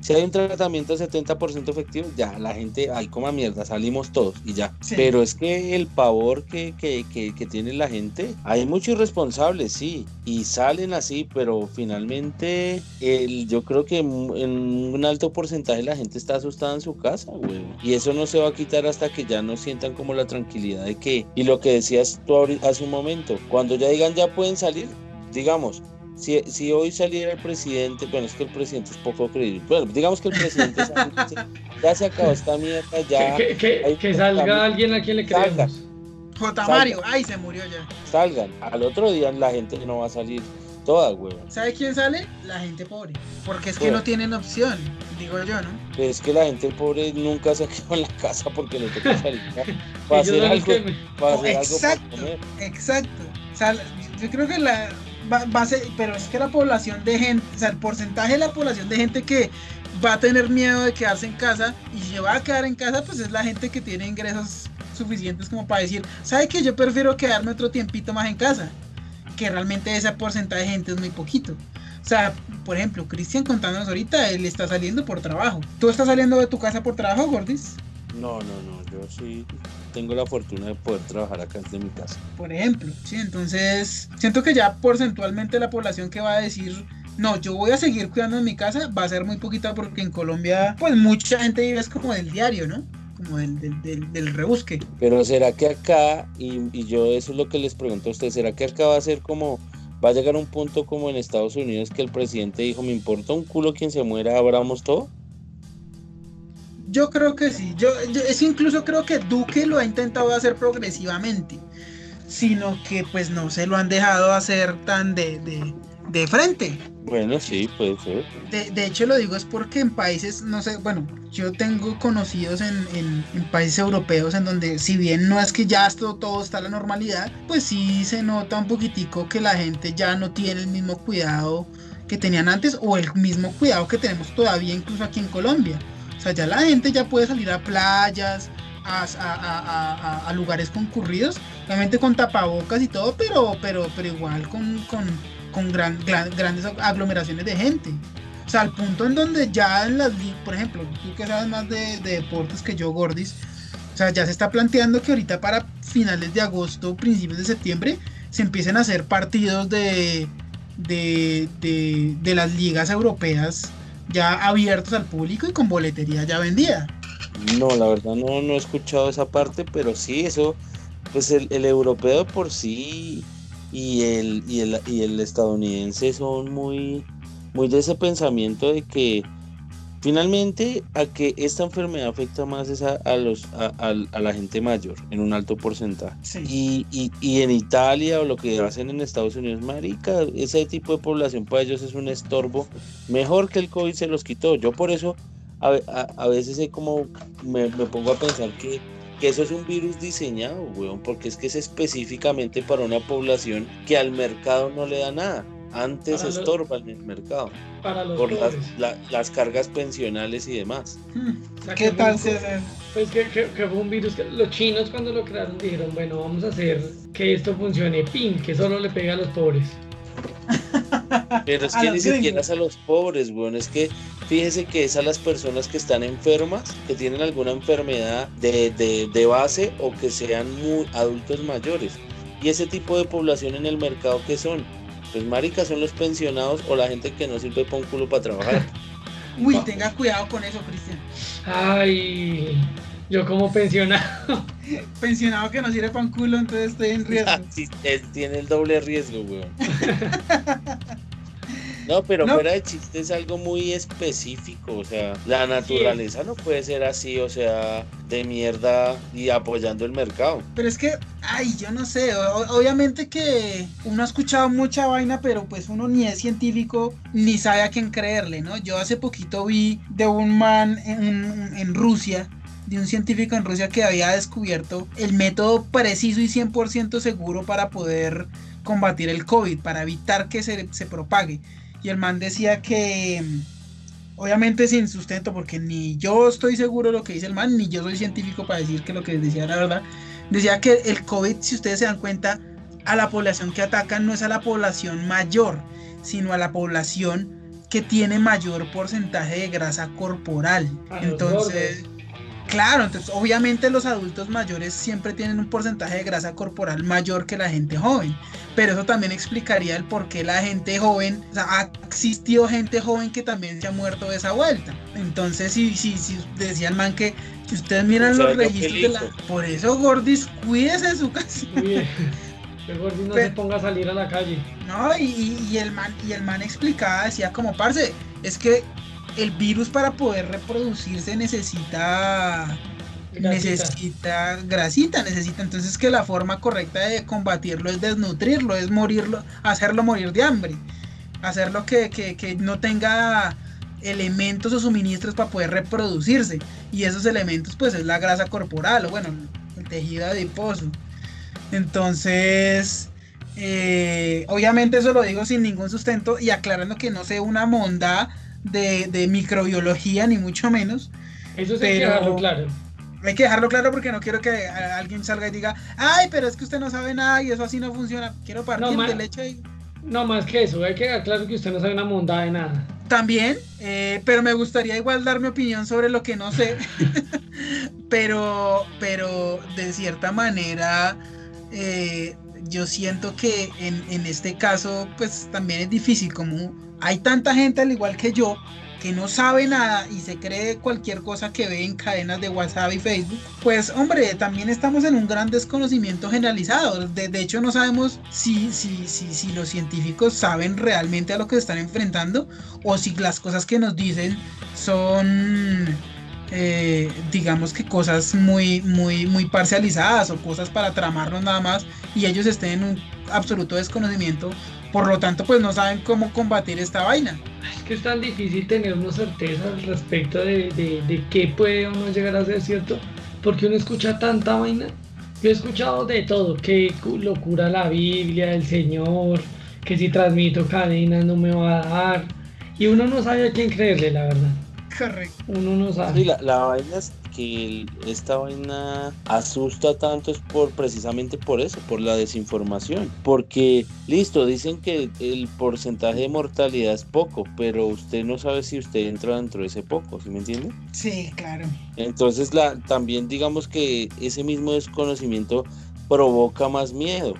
Si hay un tratamiento 70% efectivo, ya la gente, ay, coma mierda, salimos todos y ya. Pero es que el pavor que, que, que, tiene la gente, hay muchos irresponsables, sí, y salen así, pero finalmente el, yo creo que en un alto porcentaje la gente está asustada en su casa, güey. Y eso no se va a quitar hasta que ya no sientan como la tranquilidad de que, y lo que decías tú hace un momento, cuando ya digan ya pueden salir, digamos, si, si, hoy saliera el presidente, bueno, es que el presidente es poco creíble. Bueno, digamos que el presidente ya se acabó esta mierda, ya. Que, salga alguien a quien le creemos. J. Mario, ay, se murió ya. Salgan. Al otro día la gente no va a salir toda, güey. ¿Sabe quién sale? La gente pobre. Porque es que no tienen opción, digo yo, ¿no? Es que la gente pobre nunca se quedado en la casa porque le toca salir para hacer algo. Para hacer exacto, algo exacto. O sea, yo creo que la, pero es que la población de gente, o sea, el porcentaje de la población de gente que va a tener miedo de quedarse en casa y se va a quedar en casa, pues es la gente que tiene ingresos suficientes como para decir, ¿sabe que yo prefiero quedarme otro tiempito más en casa? Que realmente ese porcentaje de gente es muy poquito. O sea, por ejemplo, Cristian contándonos ahorita, él está saliendo por trabajo. ¿Tú estás saliendo de tu casa por trabajo, Gordis? No, no, no, yo sí tengo la fortuna de poder trabajar acá desde mi casa. Por ejemplo, sí, entonces siento que ya porcentualmente la población que va a decir no, yo voy a seguir cuidando en mi casa, va a ser muy poquita porque en Colombia, pues mucha gente vive es como del diario, ¿no? Como del, del, del, rebusque. Pero será que acá, y, y, yo eso es lo que les pregunto a ustedes, ¿será que acá va a ser como, va a llegar un punto como en Estados Unidos que el presidente dijo, me importa un culo quien se muera, abramos todo? Yo creo que sí, yo, es incluso creo que Duque lo ha intentado hacer progresivamente, sino que pues no se lo han dejado hacer tan de, de, de frente. Bueno, sí, puede ser. De, hecho, lo digo es porque en países, no sé, bueno, yo tengo conocidos en, en, países europeos en donde, si bien no es que ya todo, todo está a la normalidad, pues sí se nota un poquitico que la gente ya no tiene el mismo cuidado que tenían antes o el mismo cuidado que tenemos todavía incluso aquí en Colombia. O sea, ya la gente ya puede salir a playas, a, lugares concurridos, obviamente con tapabocas y todo, pero, pero, pero igual con, con con gran, grandes aglomeraciones de gente. O sea, al punto en donde ya en las, por ejemplo, tú que sabes más de, deportes que yo, Gordis, o sea, ya se está planteando que ahorita para finales de agosto, principios de septiembre, se empiecen a hacer partidos de, de, de, las ligas europeas ya abiertos al público y con boletería ya vendida. No, la verdad no, no he escuchado esa parte, pero sí, eso, pues el, el europeo por sí y el, y el, y el estadounidense son muy, muy de ese pensamiento de que finalmente a que esta enfermedad afecta más es a, los, a, la gente mayor en un alto porcentaje. Y, y, en Italia o lo que hacen en Estados Unidos, marica, ese tipo de población para ellos es un estorbo. Mejor que el COVID se los quitó. Yo por eso a, a veces como me, me pongo a pensar que que eso es un virus diseñado, weón, porque es que es específicamente para una población que al mercado no le da nada. Antes estorba en el mercado. por las, cargas pensionales y demás. Hmm, ¿Qué tal se Pues que, fue un virus que los chinos cuando lo crearon dijeron, bueno, vamos a hacer que esto funcione, pin, que solo le pega a los pobres. Pero es que ni siquiera es a los pobres, weón, es que fíjese que es a las personas que están enfermas, que tienen alguna enfermedad de, base o que sean muy adultos mayores. Y ese tipo de población en el mercado que son, pues maricas son los pensionados o la gente que no sirve para un culo para trabajar. Uy, tenga cuidado con eso, Cristian. Ay, yo como pensionado. pensionado que no sirve para un culo, entonces estoy en riesgo. sí, tiene el doble riesgo, weón. No, pero fuera de chiste es algo muy específico, o sea, la naturaleza no puede ser así, o sea, de mierda y apoyando el mercado. Pero es que, ay, yo no sé, obviamente que uno ha escuchado mucha vaina, pero pues uno ni es científico ni sabe a quién creerle, ¿no? Yo hace poquito vi de un man en, en Rusia de un científico en Rusia que había descubierto el método preciso y 100% seguro para poder combatir el COVID, para evitar que se, se propague. Y el man decía que, obviamente sin sustento, porque ni yo estoy seguro de lo que dice el man, ni yo soy científico para decir que lo que decía era verdad. Decía que el COVID, si ustedes se dan cuenta, a la población que atacan no es a la población mayor, sino a la población que tiene mayor porcentaje de grasa corporal. Entonces, Claro, entonces obviamente los adultos mayores siempre tienen un porcentaje de grasa corporal mayor que la gente joven, pero eso también explicaría el por qué la gente joven, o sea, ha existido gente joven que también se ha muerto de esa vuelta. Entonces, si, si, si decía el man que si ustedes miran los registros de la... Por eso, Gordis, cuídese de su casa. Que Gordis no se ponga a salir a la calle. No, y, y, el man, y el man explicaba, decía como, parce, es que el virus para poder reproducirse necesita necesita grasita, necesita entonces que la forma correcta de combatirlo es desnutrirlo, es morirlo, hacerlo morir de hambre, hacerlo que, que, no tenga elementos o suministros para poder reproducirse. Y esos elementos pues es la grasa corporal o bueno el tejido adiposo. Entonces eh, obviamente eso lo digo sin ningún sustento y aclarando que no sé una monda de, microbiología, ni mucho menos. Eso sí hay que dejarlo claro. Hay que dejarlo claro porque no quiero que alguien salga y diga, ay, pero es que usted no sabe nada y eso así no funciona. Quiero partir de leche y... No, más que eso, hay que dejar claro que usted no sabe una monda de nada. También, eh, pero me gustaría igual dar mi opinión sobre lo que no sé. pero, pero de cierta manera, eh, yo siento que en, en, este caso, pues también es difícil como hay tanta gente al igual que yo que no sabe nada y se cree cualquier cosa que ve en cadenas de WhatsApp y Facebook, pues hombre, también estamos en un gran desconocimiento generalizado. De, hecho, no sabemos si, si, si, si los científicos saben realmente a lo que se están enfrentando o si las cosas que nos dicen son eh, digamos que cosas muy, muy, muy parcializadas o cosas para tramarnos nada más y ellos estén en un absoluto desconocimiento por lo tanto, pues no saben cómo combatir esta vaina. Es que es tan difícil tener una certeza al respecto de, de, qué puede o no llegar a ser cierto, porque uno escucha tanta vaina. Yo he escuchado de todo, que locura la Biblia, el Señor, que si transmito cadena no me va a dar. Y uno no sabe a quién creerle, la verdad. Correcto. Uno no sabe. Sí, la, la vaina es que esta vaina asusta tanto es por precisamente por eso, por la desinformación. Porque, listo, dicen que el porcentaje de mortalidad es poco, pero usted no sabe si usted entra dentro de ese poco, ¿sí me entiende? Sí, claro. Entonces, la, también digamos que ese mismo desconocimiento provoca más miedo.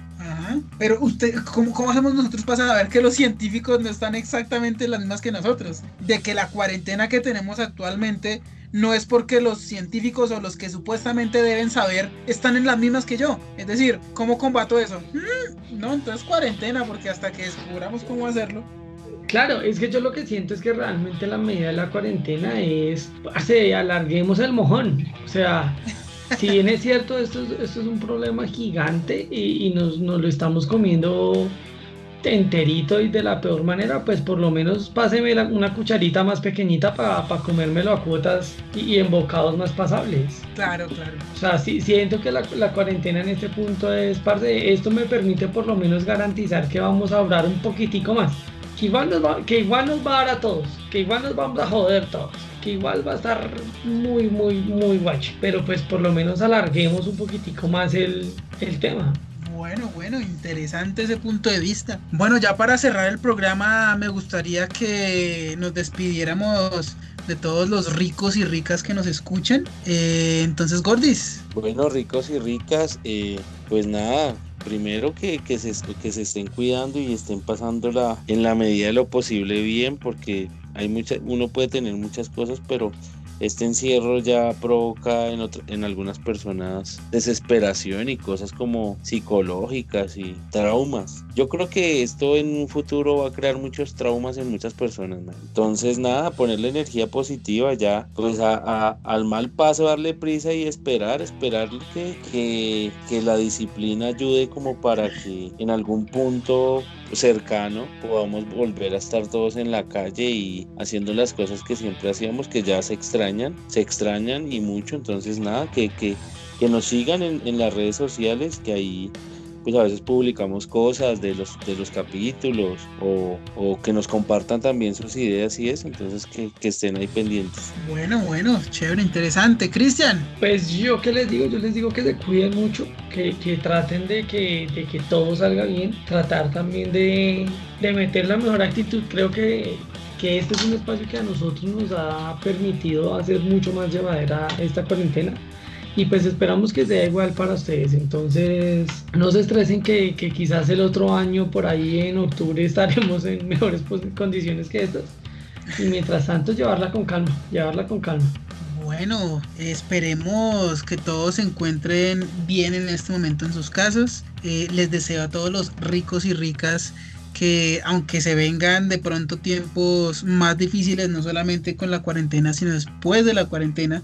Pero usted, ¿cómo, ¿cómo, hacemos nosotros para saber que los científicos no están exactamente las mismas que nosotros? De que la cuarentena que tenemos actualmente no es porque los científicos o los que supuestamente deben saber están en las mismas que yo. Es decir, ¿cómo combato eso? Mm, no, entonces cuarentena, porque hasta que descubramos cómo hacerlo. Claro, es que yo lo que siento es que realmente la medida de la cuarentena es, hace, alarguemos el mojón. O sea, si bien es cierto, esto es, esto es un problema gigante y, nos, nos, lo estamos comiendo enterito y de la peor manera, pues por lo menos páseme una cucharita más pequeñita para comérmelo a cuotas y, en bocados más pasables. Claro, claro. O sea, sí, siento que la, la, cuarentena en este punto es parte esto me permite por lo menos garantizar que vamos a durar un poquitico más. Que igual, nos va, que igual nos va a dar a todos, que igual nos vamos a joder todos, que igual va a estar muy, muy, muy guacho. Pero pues por lo menos alarguemos un poquitico más el, el tema. Bueno, bueno, interesante ese punto de vista. Bueno, ya para cerrar el programa me gustaría que nos despidiéramos de todos los ricos y ricas que nos escuchan. Eh, entonces, Gordis. Bueno, ricos y ricas, eh, pues nada, primero que, que, se, que se estén cuidando y estén pasándola en la medida de lo posible bien, porque hay mucha, uno puede tener muchas cosas, pero este encierro ya provoca en, en algunas personas desesperación y cosas como psicológicas y traumas. Yo creo que esto en un futuro va a crear muchos traumas en muchas personas. Entonces nada, ponerle energía positiva ya, pues al mal paso darle prisa y esperar, esperar que, que, que la disciplina ayude como para que en algún punto cercano podamos volver a estar todos en la calle y haciendo las cosas que siempre hacíamos, que ya se extrañan, se extrañan y mucho. Entonces, nada, que, que, que nos sigan en, en las redes sociales, que ahí pues a veces publicamos cosas de los, de los capítulos o, o que nos compartan también sus ideas y eso, entonces que, que estén ahí pendientes. Bueno, bueno, chévere, interesante. Cristian. Pues yo qué les digo, yo les digo que se cuiden mucho, que, que traten de que, de que todo salga bien, tratar también de, de meter la mejor actitud, creo que que este es un espacio que a nosotros nos ha permitido hacer mucho más llevadera esta cuarentena y pues esperamos que sea igual para ustedes. Entonces, no se estresen que, que quizás el otro año, por ahí en octubre, estaremos en mejores condiciones que estas. Y mientras tanto, llevarla con calma, llevarla con calma. Bueno, esperemos que todos se encuentren bien en este momento en sus casas. Eh, les deseo a todos los ricos y ricas que aunque se vengan de pronto tiempos más difíciles, no solamente con la cuarentena, sino después de la cuarentena,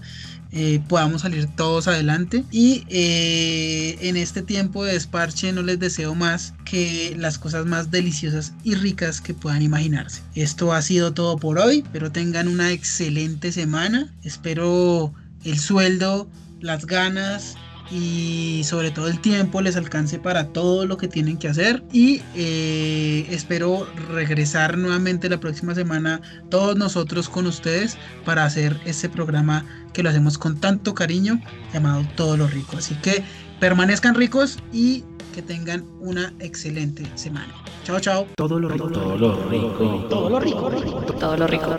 eh, podamos salir todos adelante. Y eh, en este tiempo de desparche no les deseo más que las cosas más deliciosas y ricas que puedan imaginarse. Esto ha sido todo por hoy, pero tengan una excelente semana. Espero el sueldo, las ganas y sobre todo el tiempo les alcance para todo lo que tienen que hacer. Y eh, espero regresar nuevamente la próxima semana todos nosotros con ustedes para hacer este programa que lo hacemos con tanto cariño llamado Todo lo Rico. Así que permanezcan ricos y que tengan una excelente semana. Chao chao. Todo lo rico. Todo lo rico. Todo lo rico. Todo lo rico